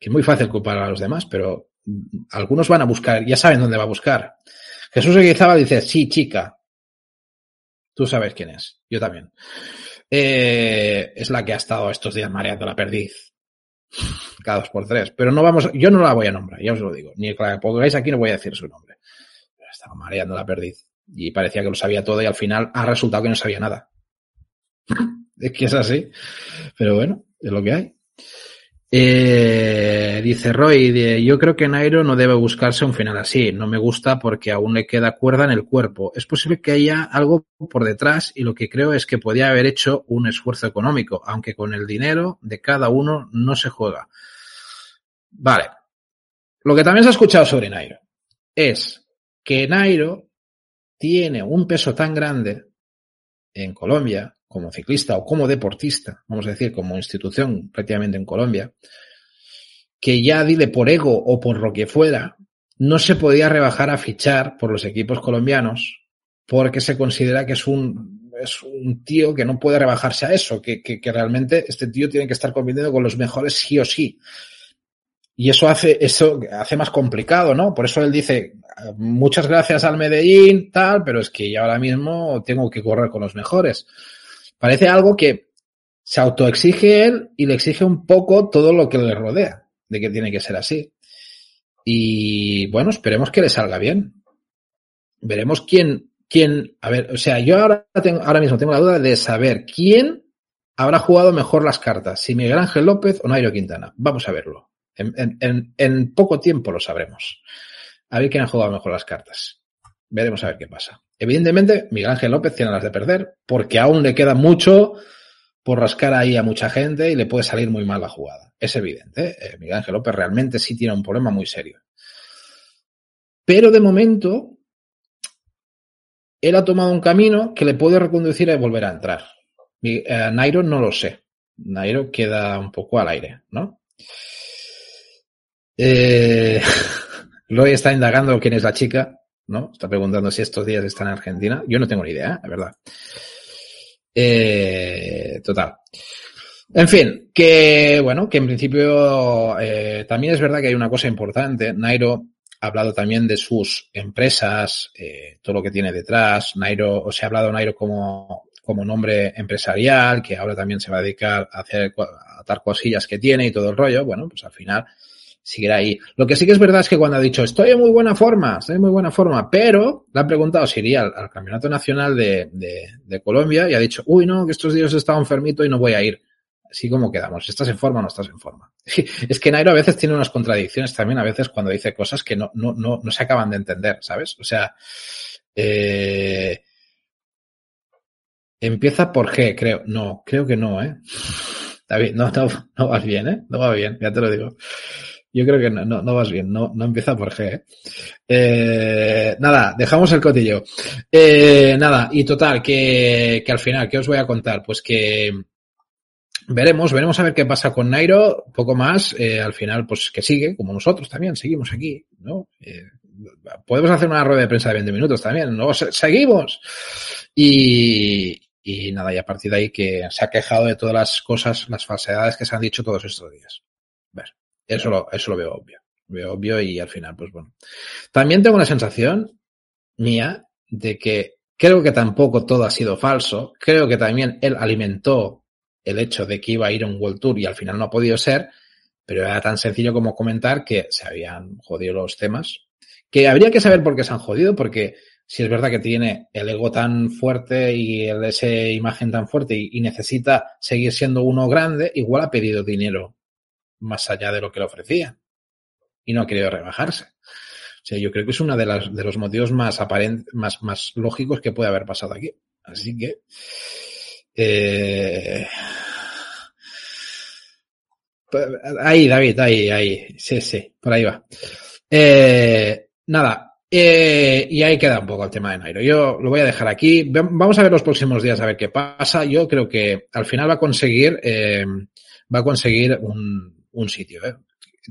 que es muy fácil culpar a los demás, pero algunos van a buscar, ya saben dónde va a buscar. Jesús Eguizaba dice, sí, chica. Tú sabes quién es. Yo también. Eh, es la que ha estado estos días mareando la perdiz. Cada dos por tres. Pero no vamos, yo no la voy a nombrar, ya os lo digo. Ni que la pongáis aquí no voy a decir su nombre. Pero estaba mareando la perdiz. Y parecía que lo sabía todo y al final ha resultado que no sabía nada. es que es así. Pero bueno, es lo que hay. Eh, dice Roy, yo creo que Nairo no debe buscarse un final así. No me gusta porque aún le queda cuerda en el cuerpo. Es posible que haya algo por detrás y lo que creo es que podía haber hecho un esfuerzo económico, aunque con el dinero de cada uno no se juega. Vale. Lo que también se ha escuchado sobre Nairo es que Nairo tiene un peso tan grande en Colombia como ciclista o como deportista, vamos a decir, como institución prácticamente en Colombia, que ya dile por ego o por lo que fuera, no se podía rebajar a fichar por los equipos colombianos porque se considera que es un, es un tío que no puede rebajarse a eso, que, que, que realmente este tío tiene que estar compitiendo con los mejores sí o sí. Y eso hace, eso hace más complicado, ¿no? Por eso él dice, muchas gracias al Medellín, tal, pero es que ya ahora mismo tengo que correr con los mejores. Parece algo que se autoexige él y le exige un poco todo lo que le rodea, de que tiene que ser así. Y bueno, esperemos que le salga bien. Veremos quién, quién, a ver, o sea, yo ahora, ahora mismo tengo la duda de saber quién habrá jugado mejor las cartas, si Miguel Ángel López o Nairo Quintana. Vamos a verlo. En, en poco tiempo lo sabremos. A ver quién ha jugado mejor las cartas. Veremos a ver qué pasa. Evidentemente, Miguel Ángel López tiene las de perder, porque aún le queda mucho por rascar ahí a mucha gente y le puede salir muy mal la jugada. Es evidente. ¿eh? Miguel Ángel López realmente sí tiene un problema muy serio. Pero de momento, él ha tomado un camino que le puede reconducir a volver a entrar. Eh, Nairo no lo sé. Nairo queda un poco al aire, ¿no? Eh, está indagando quién es la chica. ¿No? Está preguntando si estos días está en Argentina. Yo no tengo ni idea, la verdad. Eh, total. En fin, que bueno, que en principio eh, también es verdad que hay una cosa importante. Nairo ha hablado también de sus empresas, eh, todo lo que tiene detrás. Nairo, o se ha hablado Nairo como, como nombre empresarial, que ahora también se va a dedicar a hacer, a dar cosillas que tiene y todo el rollo. Bueno, pues al final seguirá ahí. Lo que sí que es verdad es que cuando ha dicho estoy en muy buena forma, estoy en muy buena forma, pero le han preguntado si iría al, Campeonato Nacional de, Colombia y ha dicho, uy, no, que estos días he estado enfermito y no voy a ir. Así como quedamos, ¿estás en forma o no estás en forma? Es que Nairo a veces tiene unas contradicciones también, a veces cuando dice cosas que no, no, no, no se acaban de entender, ¿sabes? O sea, eh, Empieza por G, creo. No, creo que no, ¿eh? David, no, no, no vas bien, ¿eh? No va bien, ya te lo digo. Yo creo que no, no, vas bien, no, no empieza por G. ¿eh? Eh, nada, dejamos el cotillo. Eh, nada, y total, que, que al final, ¿qué os voy a contar? Pues que veremos, veremos a ver qué pasa con Nairo, poco más, eh, al final, pues que sigue, como nosotros también, seguimos aquí, ¿no? Eh, podemos hacer una rueda de prensa de 20 minutos también, ¿no? Seguimos. Y, y nada, y a partir de ahí que se ha quejado de todas las cosas, las falsedades que se han dicho todos estos días. Eso lo, eso lo veo obvio. Veo obvio y al final, pues bueno. También tengo la sensación mía de que creo que tampoco todo ha sido falso. Creo que también él alimentó el hecho de que iba a ir a un World Tour y al final no ha podido ser, pero era tan sencillo como comentar que se habían jodido los temas. Que habría que saber por qué se han jodido, porque si es verdad que tiene el ego tan fuerte y el, esa imagen tan fuerte y, necesita seguir siendo uno grande, igual ha pedido dinero más allá de lo que le ofrecían y no ha querido rebajarse. O sea, yo creo que es uno de, las, de los motivos más aparentes, más, más lógicos que puede haber pasado aquí. Así que, eh, ahí, David, ahí, ahí. Sí, sí, por ahí va. Eh, nada, eh, y ahí queda un poco el tema de Nairo. Yo lo voy a dejar aquí. Vamos a ver los próximos días a ver qué pasa. Yo creo que al final va a conseguir, eh, va a conseguir un, un sitio. ¿eh?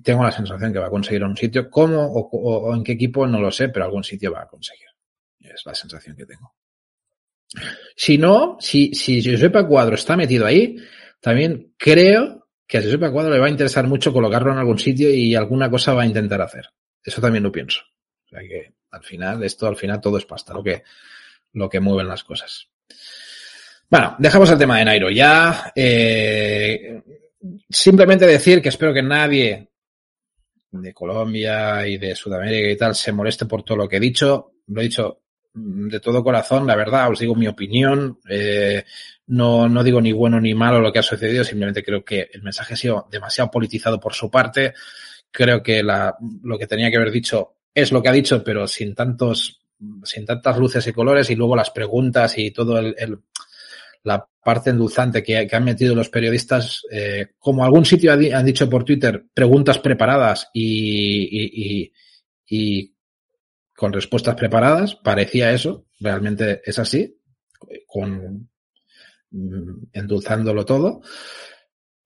Tengo la sensación que va a conseguir un sitio. ¿Cómo o, en qué equipo? No lo sé, pero algún sitio va a conseguir. Es la sensación que tengo. Si no, si, si Giuseppe Cuadro está metido ahí, también creo que a Giuseppe Cuadro le va a interesar mucho colocarlo en algún sitio y alguna cosa va a intentar hacer. Eso también lo pienso. O sea que al final, esto al final todo es pasta, lo que, lo que mueven las cosas. Bueno, dejamos el tema de Nairo ya. Eh, simplemente decir que espero que nadie de Colombia y de Sudamérica y tal se moleste por todo lo que he dicho. Lo he dicho de todo corazón, la verdad, os digo mi opinión. Eh, no, no digo ni bueno ni malo lo que ha sucedido, simplemente creo que el mensaje ha sido demasiado politizado por su parte. Creo que lo que tenía que haber dicho es lo que ha dicho, pero sin tantos, sin tantas luces y colores y luego las preguntas y todo el la parte endulzante que, han metido los periodistas, eh, como algún sitio han dicho por Twitter, preguntas preparadas y, y, y, con respuestas preparadas, parecía eso, realmente es así, con endulzándolo todo,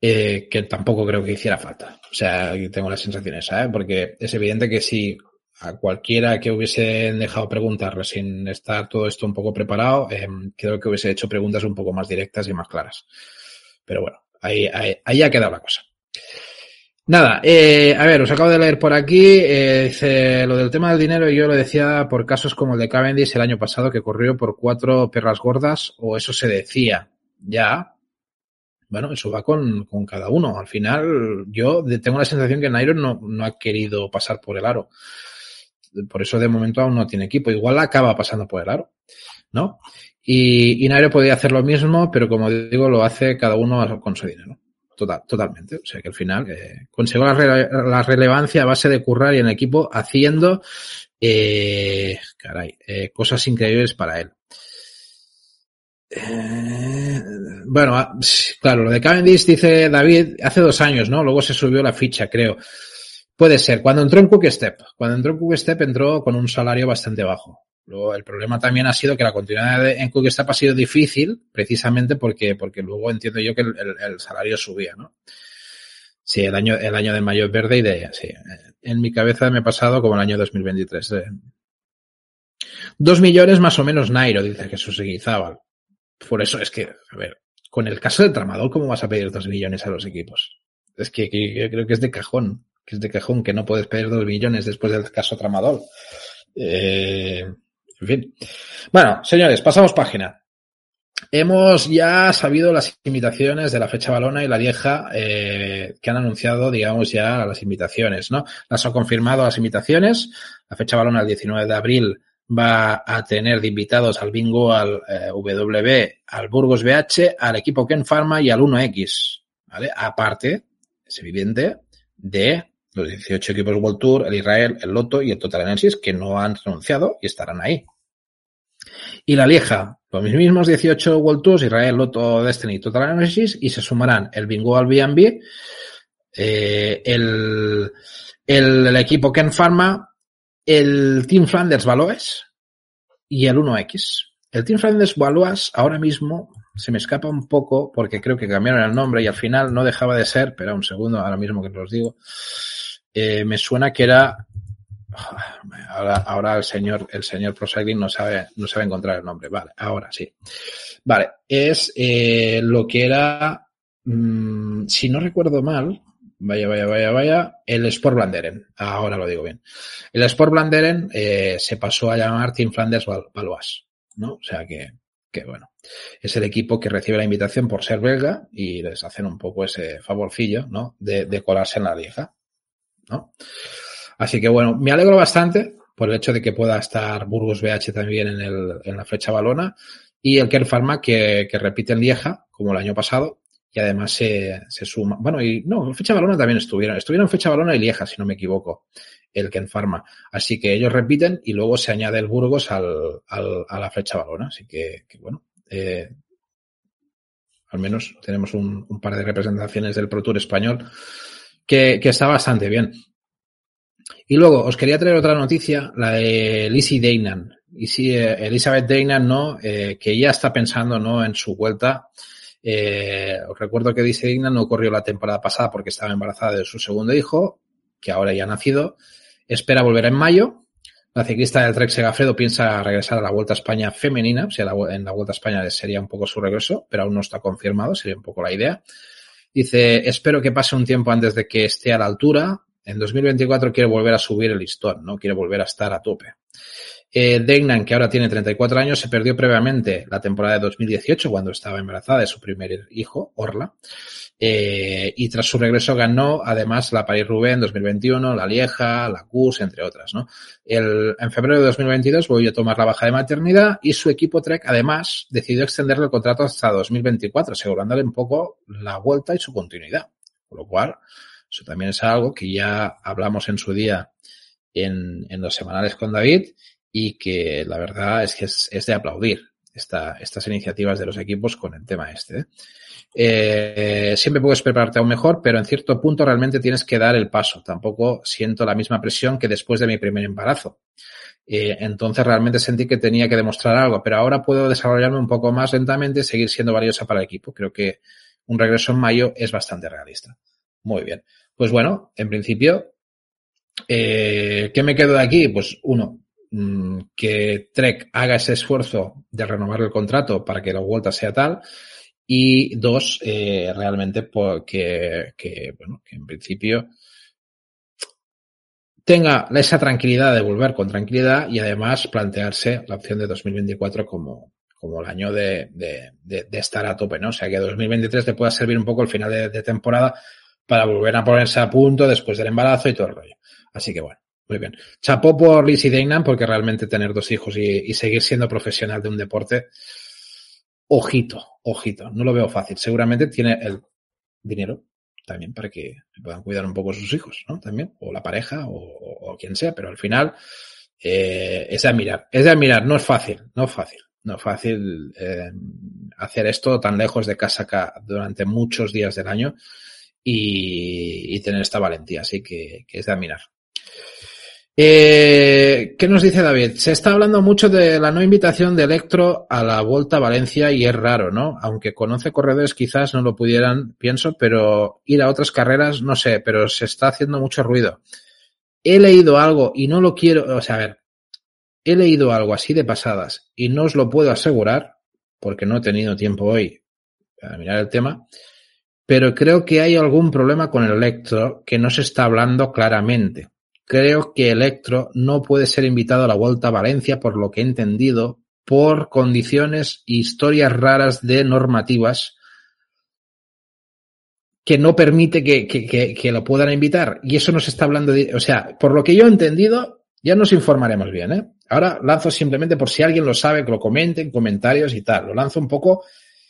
eh, que tampoco creo que hiciera falta. O sea, tengo la sensación esa, ¿eh? porque es evidente que si a cualquiera que hubiese dejado preguntas sin estar todo esto un poco preparado, eh, creo que hubiese hecho preguntas un poco más directas y más claras. Pero bueno, ahí, ahí, ahí ha quedado la cosa. Nada, eh, a ver, os acabo de leer por aquí, eh, dice lo del tema del dinero, yo lo decía por casos como el de Cavendish el año pasado que corrió por cuatro perras gordas, o eso se decía, ya. Bueno, eso va con, con cada uno. Al final, yo tengo la sensación que Nairo no, no ha querido pasar por el aro por eso de momento aún no tiene equipo. Igual acaba pasando por el aro, ¿no? Y, y Nairo podría hacer lo mismo, pero como digo, lo hace cada uno con su dinero. Total, totalmente. O sea que al final eh, consiguió la, rele la, relevancia a base de currar y en equipo haciendo eh, caray, eh, cosas increíbles para él. Eh, bueno, claro, lo de Cavendish dice David hace dos años, ¿no? Luego se subió la ficha, creo. Puede ser. Cuando entró en Quickstep, cuando entró en Quickstep entró con un salario bastante bajo. Luego, el problema también ha sido que la continuidad de, en Quickstep ha sido difícil, precisamente porque, porque luego entiendo yo que el, el, salario subía, ¿no? Sí, el año, el año de mayo verde y de, sí. En mi cabeza me he pasado como el año 2023. Eh. Dos millones más o menos Nairo, dice Jesús Seguizábal. Por eso es que, a ver, con el caso del tramador, ¿cómo vas a pedir dos millones a los equipos? Es que, yo creo que es de cajón que es de cajón, que no puedes pedir dos millones después del caso Tramadol. Eh, en fin. Bueno, señores, pasamos página. Hemos ya sabido las invitaciones de la fecha balona y la vieja eh, que han anunciado, digamos, ya las invitaciones, ¿no? Las han confirmado las invitaciones. La fecha balona el 19 de abril va a tener de invitados al bingo, al eh, al Burgos BH, al equipo Ken Pharma y al 1X, ¿vale? Aparte, es evidente, de los 18 equipos World Tour, el Israel, el Loto y el Total Energy que no han renunciado y estarán ahí. Y la Lieja, Los mismos 18 World Tours, Israel, Loto, Destiny, Total Energies, y se sumarán el Bingo al B&B, eh, el, el, el, equipo Ken Pharma, el Team Flanders Valois y el 1X. El Team Flanders Valois ahora mismo se me escapa un poco porque creo que cambiaron el nombre y al final no dejaba de ser, pero un segundo, ahora mismo que os digo, eh, me suena que era Ahora, ahora el señor, el señor Procycling no sabe, no sabe encontrar el nombre. Vale, ahora sí. Vale, es eh, lo que era, mmm, si no recuerdo mal, vaya, vaya, vaya, vaya, el Sport Blanderen. Ahora lo digo bien. El Sport Blanderen eh, se pasó a llamar Team Flanders Valois, ¿no? O sea que, que bueno, es el equipo que recibe la invitación por ser belga y les hacen un poco ese favorcillo, ¿no? De, de colarse en la liga, ¿no? Así que bueno, me alegro bastante por el hecho de que pueda estar Burgos BH también en, el, en la flecha balona y el Ker Pharma que, que, repite en Lieja, como el año pasado, y además se, se suma. Bueno, y no, fecha balona también estuvieron. Estuvieron fecha balona y Lieja, si no me equivoco, el Ken Pharma. Así que ellos repiten y luego se añade el Burgos al, al, a la fecha balona. Así que, que bueno, eh, al menos tenemos un, par de representaciones del Pro Tour español que, que está bastante bien. Y luego os quería traer otra noticia, la de Lizzie Deinan. Y sí, eh, Elizabeth Deinan, ¿no? Eh, que ya está pensando, ¿no? En su vuelta. Eh, os recuerdo que Lizzie Deinan no corrió la temporada pasada porque estaba embarazada de su segundo hijo, que ahora ya ha nacido. Espera volver en mayo. La ciclista del Trek Segafredo piensa regresar a la Vuelta a España femenina. O en la Vuelta a España sería un poco su regreso, pero aún no está confirmado, sería un poco la idea. Dice, espero que pase un tiempo antes de que esté a la altura en 2024 quiere volver a subir el listón, ¿no? Quiere volver a estar a tope. Eh, que ahora tiene 34 años, se perdió previamente la temporada de 2018 cuando estaba embarazada de su primer hijo, Orla. Eh, y tras su regreso ganó además la Paris-Roubaix en 2021, la Lieja, la CUS, entre otras, ¿no? El, en febrero de 2022 volvió a tomar la baja de maternidad y su equipo Trek además decidió extenderle el contrato hasta 2024, asegurándole un poco la vuelta y su continuidad. Con lo cual, eso también es algo que ya hablamos en su día en, en los semanales con David y que la verdad es que es, es de aplaudir esta, estas iniciativas de los equipos con el tema este. Eh, siempre puedes prepararte aún mejor, pero en cierto punto realmente tienes que dar el paso. Tampoco siento la misma presión que después de mi primer embarazo. Eh, entonces realmente sentí que tenía que demostrar algo, pero ahora puedo desarrollarme un poco más lentamente y seguir siendo valiosa para el equipo. Creo que un regreso en mayo es bastante realista. Muy bien. Pues bueno, en principio, eh, ¿qué me quedo de aquí? Pues uno, que Trek haga ese esfuerzo de renovar el contrato para que la vuelta sea tal. Y dos, eh, realmente porque, que, bueno, que en principio tenga esa tranquilidad de volver con tranquilidad y además plantearse la opción de 2024 como, como el año de, de, de, estar a tope, ¿no? O sea, que 2023 te pueda servir un poco el final de temporada para volver a ponerse a punto después del embarazo y todo el rollo. Así que bueno, muy bien. Chapó por Lizzie Degnan porque realmente tener dos hijos y, y, seguir siendo profesional de un deporte, ojito, ojito, no lo veo fácil. Seguramente tiene el dinero también para que puedan cuidar un poco sus hijos, ¿no? También, o la pareja, o, quien sea, pero al final eh, es de admirar, es de admirar, no es fácil, no es fácil. No es fácil eh, hacer esto tan lejos de casa durante muchos días del año y, y tener esta valentía, así que, que es de admirar. Eh, ¿Qué nos dice David? Se está hablando mucho de la no invitación de Electro a la Vuelta a Valencia y es raro, ¿no? Aunque con 11 corredores quizás no lo pudieran, pienso, pero ir a otras carreras, no sé, pero se está haciendo mucho ruido. He leído algo y no lo quiero, o sea, a ver, he leído algo así de pasadas y no os lo puedo asegurar porque no he tenido tiempo hoy para mirar el tema, pero creo que hay algún problema con el Electro que no se está hablando claramente. Creo que Electro no puede ser invitado a la Vuelta a Valencia, por lo que he entendido, por condiciones e historias raras de normativas que no permite que, que, lo puedan invitar. Y eso no se está hablando de, o sea, por lo que yo he entendido, ya nos informaremos bien, ¿eh? Ahora lanzo simplemente por si alguien lo sabe, que lo comente en comentarios y tal. Lo lanzo un poco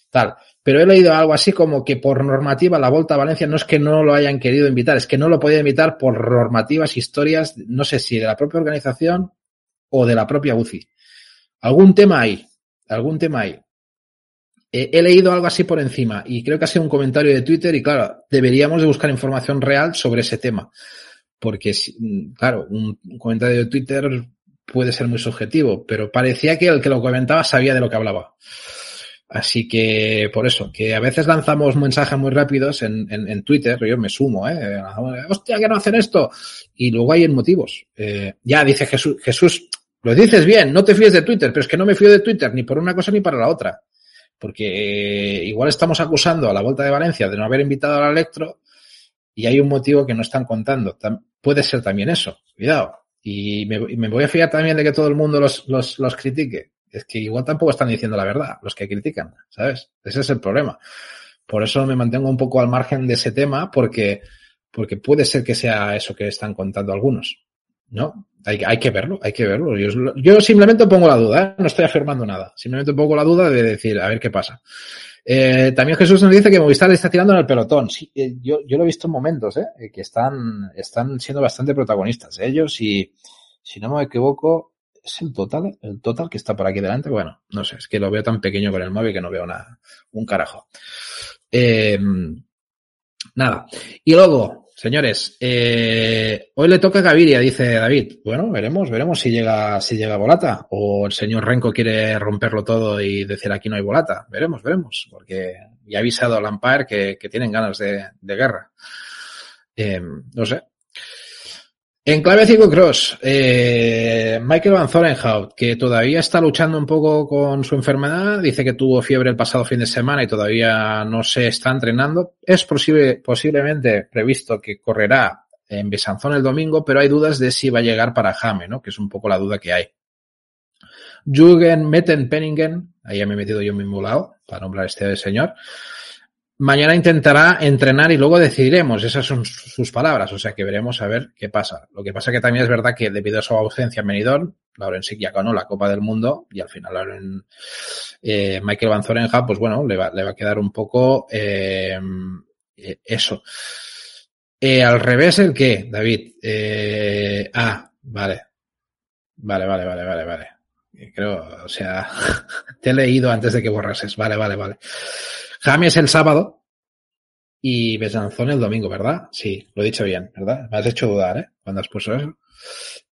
tal. Pero he leído algo así como que por normativa la Volta a Valencia no es que no lo hayan querido invitar, es que no lo podía invitar por normativas, historias, no sé si de la propia organización o de la propia UCI. Algún tema ahí. algún tema hay. Eh, he leído algo así por encima y creo que ha sido un comentario de Twitter y claro, deberíamos de buscar información real sobre ese tema. Porque, claro, un, comentario de Twitter puede ser muy subjetivo, pero parecía que el que lo comentaba sabía de lo que hablaba. Así que por eso, que a veces lanzamos mensajes muy rápidos en, en, Twitter, yo me sumo, ¿eh? Hostia, que no hacen esto. Y luego hay motivos. Eh, ya dice Jesús, Jesús, lo dices bien, no te fíes de Twitter, pero es que no me fío de Twitter ni por una cosa ni para la otra porque eh, igual estamos acusando a la Vuelta de Valencia de no haber invitado al Electro y hay un motivo que no están contando. puede ser también eso, cuidado. Y me, voy a fiar también de que todo el mundo los, los, los critique. Es que igual tampoco están diciendo la verdad, los que critican, ¿sabes? Ese es el problema. Por eso me mantengo un poco al margen de ese tema, porque, porque puede ser que sea eso que están contando algunos. ¿no? Hay, hay que verlo, hay que verlo. Yo, yo simplemente pongo la duda, ¿eh? no estoy afirmando nada. Simplemente pongo la duda de decir, a ver qué pasa. Eh, también Jesús nos dice que Movistar le está tirando en el pelotón. Sí, eh, yo, yo lo he visto en momentos, ¿eh? que están, están siendo bastante protagonistas ellos y, si no me equivoco, es el total, el total que está por aquí delante. Bueno, no sé, es que lo veo tan pequeño con el móvil que no veo nada, un carajo. Eh, nada. Y luego, Señores, eh, hoy le toca a Gaviria, dice David. Bueno, veremos, veremos si llega, si llega Volata o el señor Renko quiere romperlo todo y decir aquí no hay Volata. Veremos, veremos, porque ya ha avisado a Lampard que, que tienen ganas de, de guerra. Eh, no sé, en clave ciclocross, eh, Michael Van Zorenhout, que todavía está luchando un poco con su enfermedad, dice que tuvo fiebre el pasado fin de semana y todavía no se está entrenando. Es posible, posiblemente previsto que correrá en Besanzón el domingo, pero hay dudas de si va a llegar para Jame, ¿no? Que es un poco la duda que hay. Jürgen Metten-Penningen, ahí me he metido yo mismo lado para nombrar este señor, Mañana intentará entrenar y luego decidiremos. Esas son sus palabras. O sea que veremos a ver qué pasa. Lo que pasa que también es verdad que debido a su ausencia en Benidorm, Lauren ya ganó la Copa del Mundo y al final eh, Michael Van Zorenja, pues bueno, le va, le va a quedar un poco eh, eh eso. Eh, al revés, ¿el qué, David? Eh, ah, vale. Vale, vale, vale, vale, vale. Creo, o sea, te he leído antes de que borrases. Vale, vale, vale. Jami es el sábado y Besanzón el domingo, ¿verdad? Sí, lo he dicho bien, ¿verdad? Me has hecho dudar, ¿eh? Cuando has puesto eso.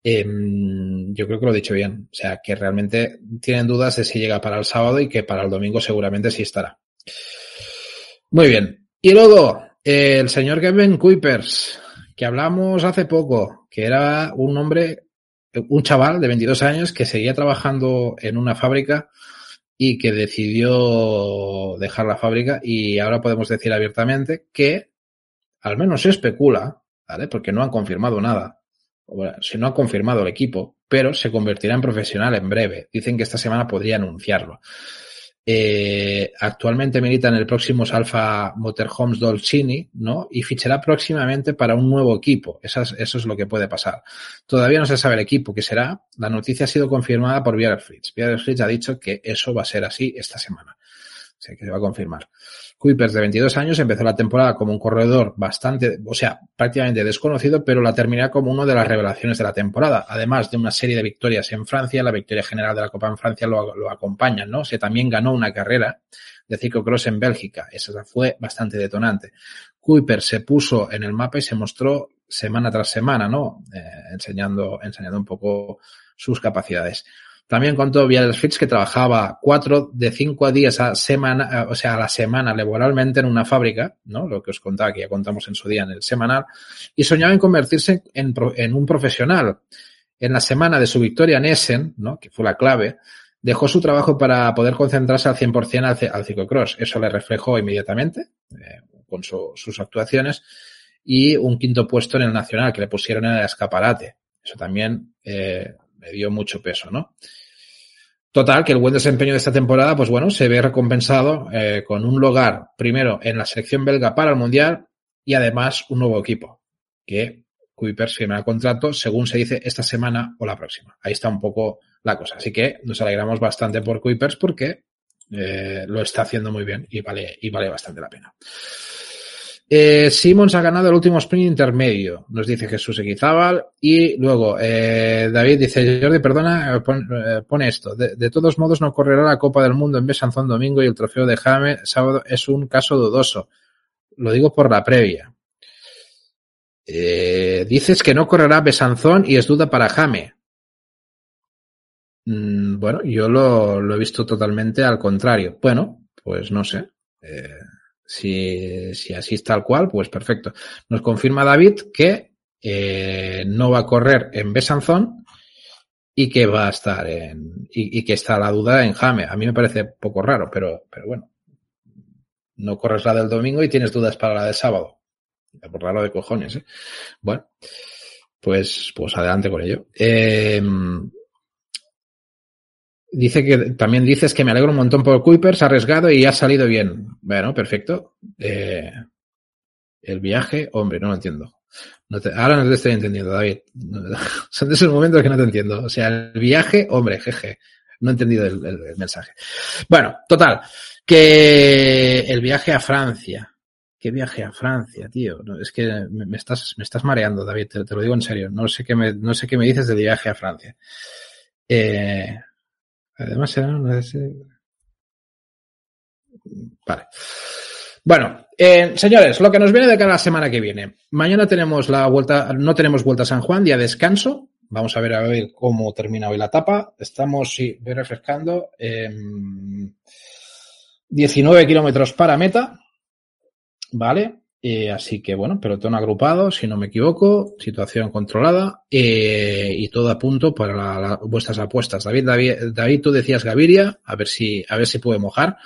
Em, yo creo que lo he dicho bien. O sea, que realmente tienen dudas de si llega para el sábado y que para el domingo seguramente sí estará. Muy bien. Y luego, el señor Kevin Kuipers, que hablamos hace poco, que era un hombre, un chaval de 22 años que seguía trabajando en una fábrica y que decidió dejar la fábrica y ahora podemos decir abiertamente que al menos se especula, ¿vale? Porque no han confirmado nada. Si no ha confirmado el equipo, pero se convertirá en profesional en breve. Dicen que esta semana podría anunciarlo. Eh, actualmente milita en el próximo Alfa Motorhomes Dolcini, ¿no? Y fichará próximamente para un nuevo equipo. Eso es, lo que puede pasar. Todavía no se sabe el equipo que será. La noticia ha sido confirmada por Pierre Fritz. Pierre Fritz ha dicho que eso va a ser así esta semana. Sea, que se va a confirmar. Kuipers, de 22 años, empezó la temporada como un corredor bastante, o sea, prácticamente desconocido, pero la terminará como una de las revelaciones de la temporada. Además de una serie de victorias en Francia, la victoria general de la Copa en Francia lo, lo acompaña, ¿no? Se también ganó una carrera de ciclocross en Bélgica. Esa fue bastante detonante. Kuipers se puso en el mapa y se mostró semana tras semana, ¿no? Eh, enseñando, enseñando un poco sus capacidades. También contó Vial Fitz que trabajaba cuatro de cinco días a semana, o sea, a la semana laboralmente en una fábrica, ¿no? Lo que os contaba, que ya contamos en su día en el semanal, y soñaba en convertirse en, en un profesional. En la semana de su victoria en Essen, ¿no? Que fue la clave, dejó su trabajo para poder concentrarse al 100% al, al ciclocross. Eso le reflejó inmediatamente eh, con su, sus actuaciones y un quinto puesto en el nacional que le pusieron en el escaparate. Eso también eh, le dio mucho peso, ¿no? Total, que el buen desempeño de esta temporada, pues bueno, se ve recompensado eh, con un lugar primero en la selección belga para el Mundial y además un nuevo equipo, que Kuipers firma el contrato, según se dice, esta semana o la próxima. Ahí está un poco la cosa. Así que nos alegramos bastante por Kuipers porque eh, lo está haciendo muy bien y vale, y vale bastante la pena. Eh, Simons ha ganado el último sprint intermedio, nos dice Jesús Equizábal. Y luego, eh, David dice, Jordi, perdona, eh, eh, pone esto. De, todos modos, no correrá la Copa del Mundo en Besanzón domingo y el trofeo de Jame sábado es un caso dudoso. Lo digo por la previa. Dices que no correrá Besanzón y es duda para Jame. Mm, bueno, yo lo, lo, he visto totalmente al contrario. Bueno, pues no sé. Eh, si, si así es tal cual, pues perfecto. Nos confirma David que eh, no va a correr en Besanzón y que va a estar en. Y, que está la duda en Jame. A mí me parece poco raro, pero, pero bueno. No corres la del domingo y tienes dudas para la del sábado. Por raro de cojones, ¿eh? Bueno, pues, pues adelante con ello. Eh, Dice que también dices que me alegro un montón por ha arriesgado y ha salido bien. Bueno, perfecto. Eh, el viaje, hombre, no lo entiendo. No te, ahora no te estoy entendiendo, David. Son de esos momentos que no te entiendo. O sea, el viaje, hombre, jeje. No he entendido el, mensaje. Bueno, total. Que el viaje a Francia. ¿Qué viaje a Francia, tío? No, es que me, estás, me estás mareando, David. Te, te, lo digo en serio. No sé qué me, no sé qué me dices del viaje a Francia. Eh, Además Vale. Bueno, eh, señores, lo que nos viene de cara a la semana que viene. Mañana tenemos la vuelta, no tenemos vuelta a San Juan, día de descanso. Vamos a ver a ver cómo termina hoy la etapa. Estamos, sí, voy refrescando. Eh, 19 kilómetros para meta. Vale. Eh, así que bueno, pelotón agrupado, si no me equivoco, situación controlada eh, y todo a punto para la, la, vuestras apuestas. David, David, David, tú decías Gaviria, a ver si, a ver si puede mojar.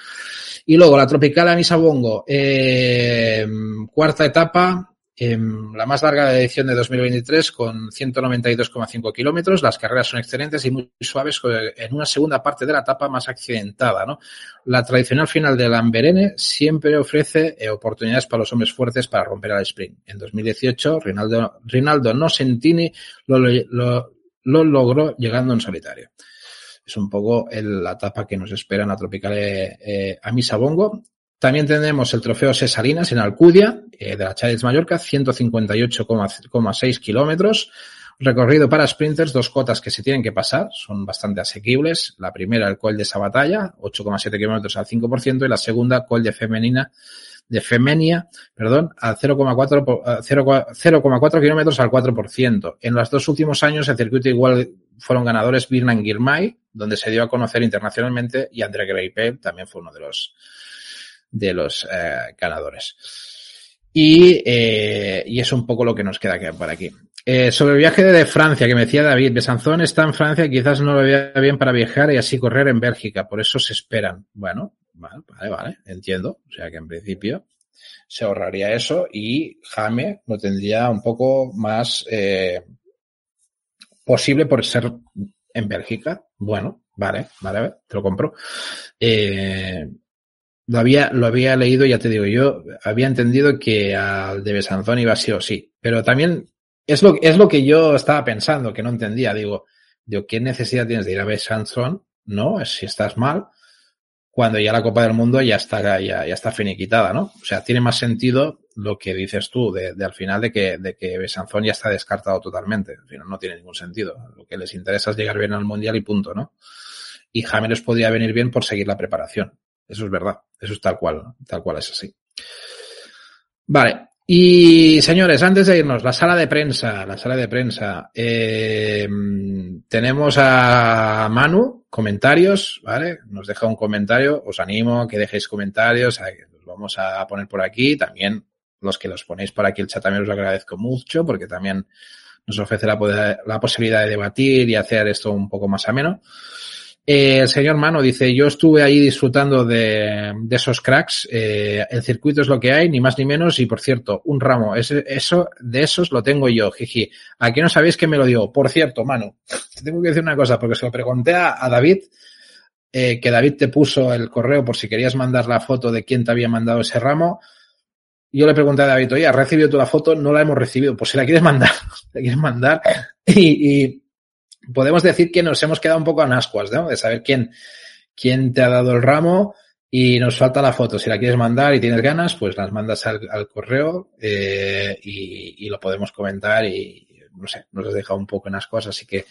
Y luego la tropical Anisa Bongo, eh, cuarta etapa, la más larga de edición de 2023 con 192,5 kilómetros. Las carreras son excelentes y muy suaves en una segunda parte de la etapa más accidentada. ¿no? La tradicional final del Amberene siempre ofrece eh, oportunidades para los hombres fuertes para romper al sprint. En 2018, Rinaldo, Rinaldo Nocentini lo, lo, lo logró llegando en solitario es un poco el, la etapa que nos espera en la Tropical eh, Amisa Bongo. También tenemos el trofeo Cesarinas en Alcudia, eh, de la Chávez Mallorca, 158,6 kilómetros. Recorrido para sprinters, dos cotas que se tienen que pasar, son bastante asequibles. La primera, el Col de Sabatalla, 8,7 kilómetros al 5%, y la segunda, Col de Femenina, de Femenia, perdón, al 0,4 kilómetros al 4%. En los dos últimos años, el circuito igual fueron ganadores Birnan Girmay, donde se dio a conocer internacionalmente, y André Greipel también fue uno de los, de los eh, ganadores. Y, eh, y es un poco lo que nos queda por aquí. Eh, sobre el viaje de Francia, que me decía David, Besanzón está en Francia, quizás no lo vea bien para viajar y así correr en Bélgica, por eso se esperan. Bueno, vale, vale, entiendo. O sea que en principio se ahorraría eso y Jame lo tendría un poco más posible por ser en Bélgica. Bueno, vale, vale, te lo compro. Lo había, lo había leído, ya te digo, yo había entendido que al de Besanzón iba sí o sí, pero también es lo, es lo que yo estaba pensando, que no entendía. Digo, digo, ¿qué necesidad tienes de ir a Besanzón? No, si estás mal, cuando ya la Copa del Mundo ya está, ya, ya está finiquitada, ¿no? O sea, tiene más sentido lo que dices tú, de, de al final de que, de que Besanzón ya está descartado totalmente. Al final no tiene ningún sentido. Lo que les interesa es llegar bien al Mundial y punto, ¿no? Y James podría venir bien por seguir la preparación. Eso es verdad. Eso es tal cual, tal cual es así. Vale. Y señores, antes de irnos, la sala de prensa, la sala de prensa. Eh, tenemos a Manu, comentarios, ¿vale? Nos deja un comentario, os animo a que dejéis comentarios, los vamos a poner por aquí. También los que los ponéis por aquí el chat también os agradezco mucho porque también nos ofrece la, la posibilidad de debatir y hacer esto un poco más ameno. Eh, el señor Mano dice, yo estuve ahí disfrutando de, esos cracks, eh, el circuito es lo que hay, ni más ni menos, y por cierto, un ramo, ese, eso, de esos lo tengo yo, jiji. Aquí no sabéis que me lo dio. Por cierto, Mano, te tengo que decir una cosa, porque se lo pregunté a, a David, eh, que David te puso el correo por si querías mandar la foto de quién te había mandado ese ramo. Yo le pregunté a David, oye, ¿has recibido tú la foto? No la hemos recibido. Pues si la quieres mandar, la quieres mandar. Y, y podemos decir que nos hemos quedado un poco en ascuas, ¿no? De saber quién, quién te ha dado el ramo Y nos falta la foto. Si la quieres mandar y tienes ganas, pues las mandas al, correo eh, y, lo podemos comentar y no sé, nos has dejado un poco en las cosas. Así que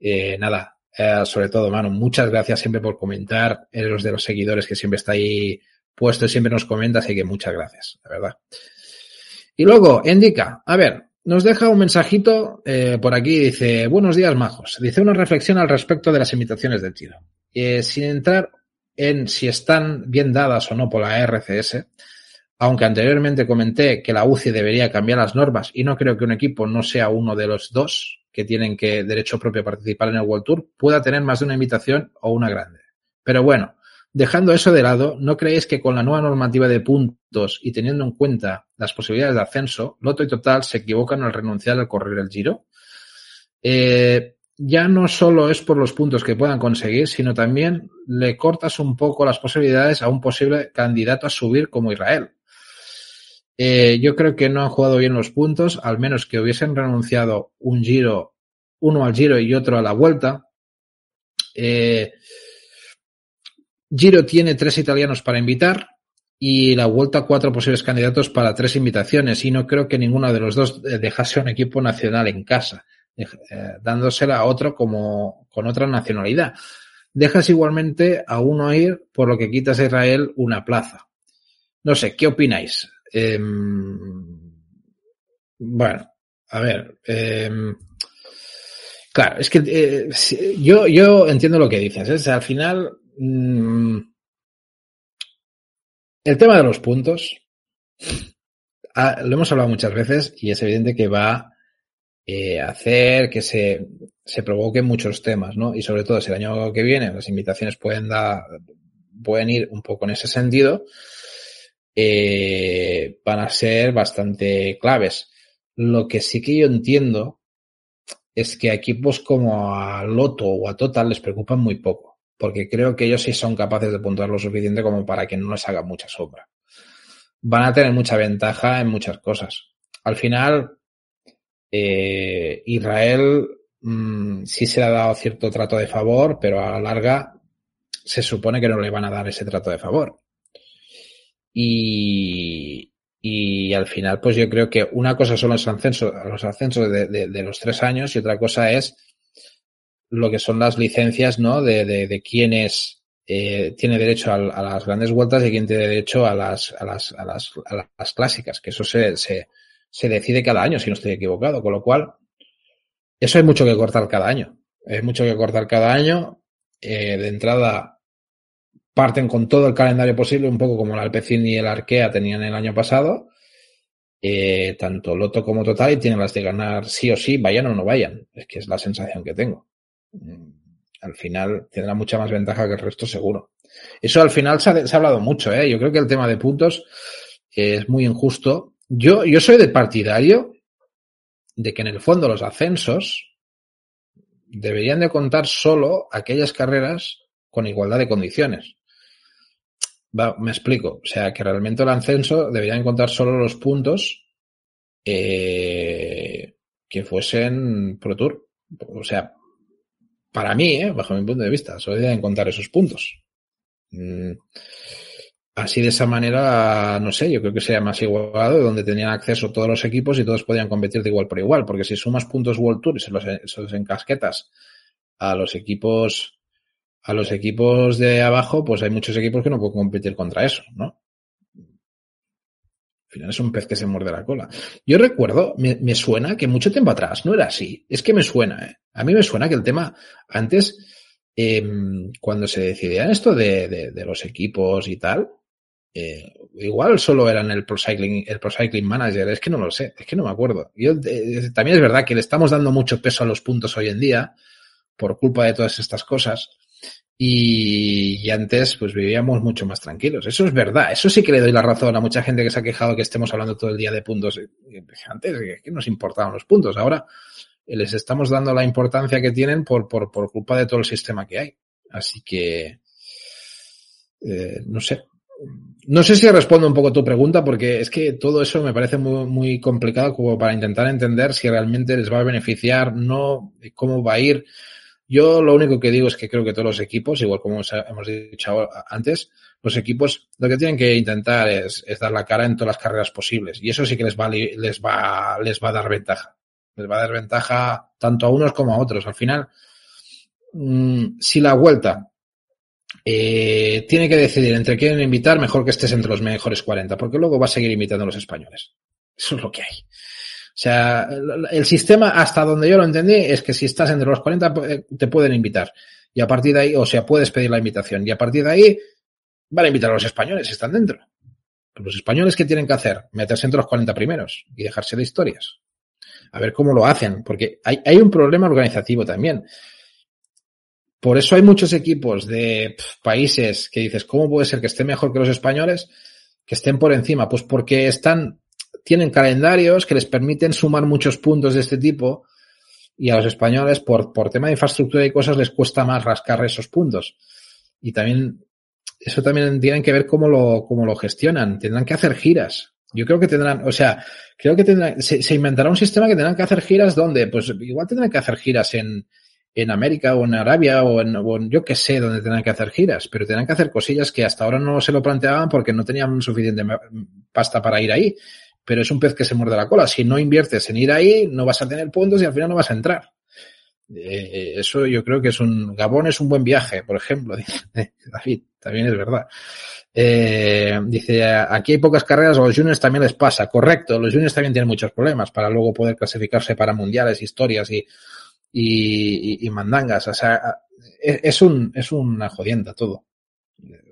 eh, nada, eh, sobre todo, mano, muchas gracias siempre por comentar. Eres de los seguidores que siempre está ahí puesto y siempre nos comenta, así que muchas gracias, la verdad. Y luego, Indica, a ver, nos deja un mensajito eh, por aquí, dice, buenos días, majos. Dice una reflexión al respecto de las imitaciones del tiro. Eh, sin entrar en si están bien dadas o no por la RCS, aunque anteriormente comenté que la UCI debería cambiar las normas y no creo que un equipo no sea uno de los dos que tienen que derecho propio participar en el World Tour pueda tener más de una invitación o una grande. Pero bueno, Dejando eso de lado, ¿no creéis que con la nueva normativa de puntos y teniendo en cuenta las posibilidades de ascenso, Loto y Total se equivocan al renunciar al correr el giro? Eh, ya no solo es por los puntos que puedan conseguir, sino también le cortas un poco las posibilidades a un posible candidato a subir como Israel. Eh, yo creo que no han jugado bien los puntos, al menos que hubiesen renunciado un giro, uno al giro y otro a la vuelta. Eh, Giro tiene tres italianos para invitar y la vuelta cuatro posibles candidatos para tres invitaciones y no creo que ninguno de los dos eh, dejase un equipo nacional en casa, eh, dándosela a otro como con otra nacionalidad. Dejas igualmente a uno ir por lo que quitas a Israel una plaza. No sé, ¿qué opináis? Em, bueno, a ver. Em, claro, es que eh, yo, yo entiendo lo que dices. al final Mm, el tema de los puntos, ah, lo hemos hablado muchas veces y es evidente que va eh, a hacer que se, se provoquen muchos temas, ¿no? Y sobre todo si el año que viene las invitaciones pueden dar, pueden ir un poco en ese sentido, eh, van a ser bastante claves. Lo que sí que yo entiendo es que a equipos como a Loto o a Total les preocupan muy poco porque creo que ellos sí son capaces de puntuar lo suficiente como para que no les haga mucha sombra. Van a tener mucha ventaja en muchas cosas. Al final, eh, Israel mm, sí se le ha dado cierto trato de favor, pero a la larga se supone que no le van a dar ese trato de favor. Y, y al final, pues yo creo que una cosa son los ascensos, los ascensos de los tres años y otra cosa es lo que son las licencias, ¿no? De, de, de quienes eh, tiene derecho a, las grandes vueltas y quién tiene derecho a las, a las, a las, a las clásicas, que eso se, se, se decide cada año, si no estoy equivocado, con lo cual, eso hay mucho que cortar cada año. Hay mucho que cortar cada año. Eh, de entrada, parten con todo el calendario posible, un poco como el Alpecin y el Arkea tenían el año pasado. Eh, tanto Loto como Total y tienen las de ganar sí o sí, vayan o no vayan. Es que es la sensación que tengo. Al final tendrá mucha más ventaja que el resto seguro. Eso al final se ha, hablado mucho, ¿eh? Yo creo que el tema de puntos es muy injusto. Yo, yo soy de partidario de que en el fondo los ascensos deberían de contar solo aquellas carreras con igualdad de condiciones. me explico. O sea, que realmente el ascenso deberían contar solo los puntos eh, que fuesen Pro Tour. O sea, para mí, ¿eh? bajo mi punto de vista, solo deben contar esos puntos. Mm, así de esa manera, no sé, yo creo que sería más igualado, donde tenían acceso todos los equipos y todos podían competir de igual por igual, porque si sumas puntos World Tour y se los, se los encasquetas a los equipos, a los equipos de abajo, pues hay muchos equipos que no pueden competir contra eso, ¿no? Al final es un pez que se muerde la cola. Yo recuerdo, me, suena que mucho tiempo atrás no era así. Es que me suena, ¿eh? A mí me suena que el tema antes, em, cuando se decidía esto de, los equipos y tal, eh, igual solo eran el Pro Cycling, el Pro Cycling Manager, es que no lo sé, es que no me acuerdo. Yo, eh, también es verdad que le estamos dando mucho peso a los puntos hoy en día por culpa de todas estas cosas. Y, antes pues vivíamos mucho más tranquilos. Eso es verdad. Eso sí que le doy la razón a mucha gente que se ha quejado que estemos hablando todo el día de puntos. Antes que nos importaban los puntos. Ahora les estamos dando la importancia que tienen por, por, por culpa de todo el sistema que hay. Así que eh, no sé. No sé si respondo un poco tu pregunta porque es que todo eso me parece muy, muy complicado como para intentar entender si realmente les va a beneficiar, no, cómo va a ir Yo lo único que digo es que creo que todos los equipos, igual como hemos dicho antes, los equipos lo que tienen que intentar es, dar la cara en todas las carreras posibles. Y eso sí que les va, les va, les va a dar ventaja. Les va a dar ventaja tanto a unos como a otros. Al final, mmm, si la vuelta eh, tiene que decidir entre quién invitar, mejor que estés entre los mejores 40, porque luego va a seguir invitando a los españoles. Eso es lo que hay. O sea, el sistema, hasta donde yo lo entendí, es que si estás entre los 40, eh, te pueden invitar. Y a partir de ahí, o sea, puedes pedir la invitación. Y a partir de ahí, van a invitar a los españoles están dentro. Los españoles, ¿qué tienen que hacer? Meterse entre los 40 primeros y dejarse de historias. A ver cómo lo hacen, porque hay, hay un problema organizativo también. Por eso hay muchos equipos de países que dices, ¿cómo puede ser que esté mejor que los españoles? Que estén por encima. Pues porque están, tienen calendarios que les permiten sumar muchos puntos de este tipo y a los españoles, por, por tema de infraestructura y cosas, les cuesta más rascar esos puntos. Y también, eso también tienen que ver cómo lo, cómo lo gestionan. Tendrán que hacer giras. Yo creo que tendrán, o sea, creo que tendrán, se, se inventará un sistema que tendrán que hacer giras donde, pues igual tendrán que hacer giras en, en América o en Arabia o en, o en yo que sé donde tengan que hacer giras, pero tenían que hacer cosillas que hasta ahora no se lo planteaban porque no tenían suficiente pasta para ir ahí. Pero es un pez que se muerde la cola. Si no inviertes en ir ahí, no vas a tener puntos y al final no vas a entrar. Eh, eso yo creo que es un Gabón es un buen viaje, por ejemplo, dice David, también es verdad. Eh, dice, aquí hay pocas carreras, a los juniors también les pasa. Correcto, los juniors también tienen muchos problemas para luego poder clasificarse para mundiales, historias y y, y, mandangas. O sea, es, un, es una jodienda todo.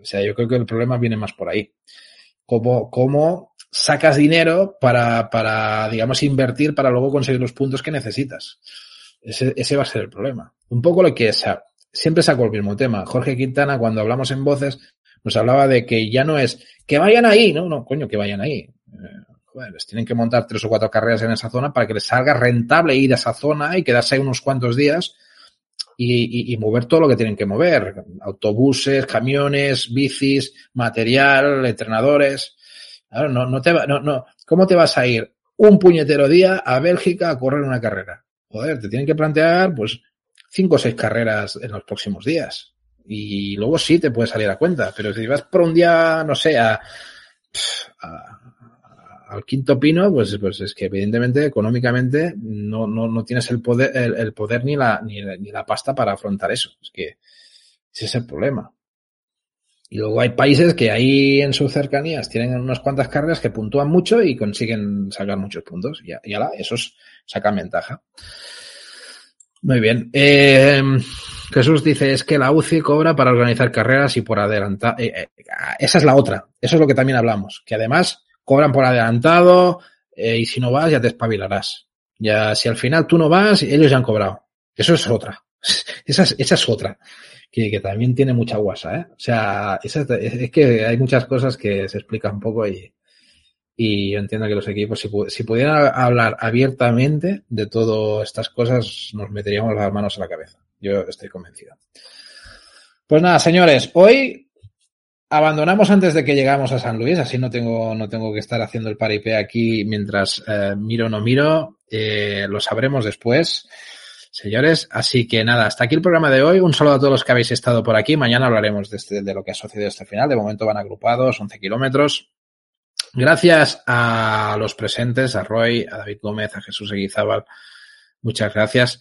O sea, yo creo que el problema viene más por ahí. Cómo, cómo sacas dinero para, para, digamos, invertir para luego conseguir los puntos que necesitas. Ese, ese va a ser el problema. Un poco lo que es, siempre saco el mismo tema. Jorge Quintana, cuando hablamos en voces, nos hablaba de que ya no es que vayan ahí, no, no, coño, que vayan ahí. Eh, bueno, les tienen que montar tres o cuatro carreras en esa zona para que les salga rentable ir a esa zona y quedarse ahí unos cuantos días y, y, y, mover todo lo que tienen que mover. Autobuses, camiones, bicis, material, entrenadores. Claro, no, no te va, no, no. ¿Cómo te vas a ir un puñetero día a Bélgica a correr una carrera? Joder, te tienen que plantear, pues, cinco o seis carreras en los próximos días. Y luego sí te puede salir a cuenta. Pero si vas por un día, no sé, a, a al quinto pino, pues, pues es que evidentemente económicamente no, no, no tienes el poder, el, el poder ni la, ni, ni, la pasta para afrontar eso. Es que ese es el problema. Y luego hay países que ahí en sus cercanías tienen unas cuantas carreras que puntúan mucho y consiguen sacar muchos puntos. Y, y ala, esos sacan ventaja. Muy bien. Eh, Jesús dice, es que la UCI cobra para organizar carreras y por adelantar. Eh, eh, esa es la otra. Eso es lo que también hablamos. Que además cobran por adelantado eh, y si no vas ya te espabilarás. Ya si al final tú no vas, ellos ya han cobrado. Eso es otra. Esa es, esa es otra. Que, también tiene mucha guasa, ¿eh? O sea, es que hay muchas cosas que se explican un poco y, y yo entiendo que los equipos, si, si pudieran hablar abiertamente de todas estas cosas, nos meteríamos las manos a la cabeza. Yo estoy convencido. Pues nada, señores, hoy abandonamos antes de que llegamos a San Luis, así no tengo, no tengo que estar haciendo el paripé aquí mientras eh, miro o no miro. Eh, lo sabremos después, señores. Así que nada, hasta aquí el programa de hoy. Un saludo a todos los que habéis estado por aquí. Mañana hablaremos de, este, de lo que ha sucedido este final. De momento van agrupados, 11 kilómetros. Gracias a los presentes, a Roy, a David Gómez, a Jesús Eguizábal. Muchas gracias.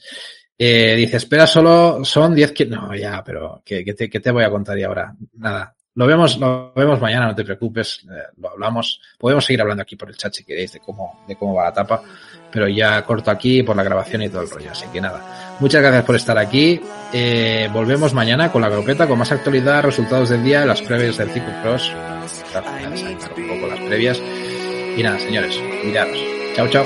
Eh, dice, espera, solo son 10 kilómetros. No, ya, pero ¿qué, te, ¿qué te voy a contar y ahora? Nada, lo vemos, lo vemos mañana, no te preocupes, eh, lo hablamos. Podemos seguir hablando aquí por el chat si queréis de cómo, de cómo va la tapa, pero ya corto aquí por la grabación y todo el rollo. Así que nada, muchas gracias por estar aquí. Eh, volvemos mañana con la grupeta, con más actualidad, resultados del día, las previas del Ciclo Cross, un poco las previas. Y nada, señores, mirados. Chao, chao.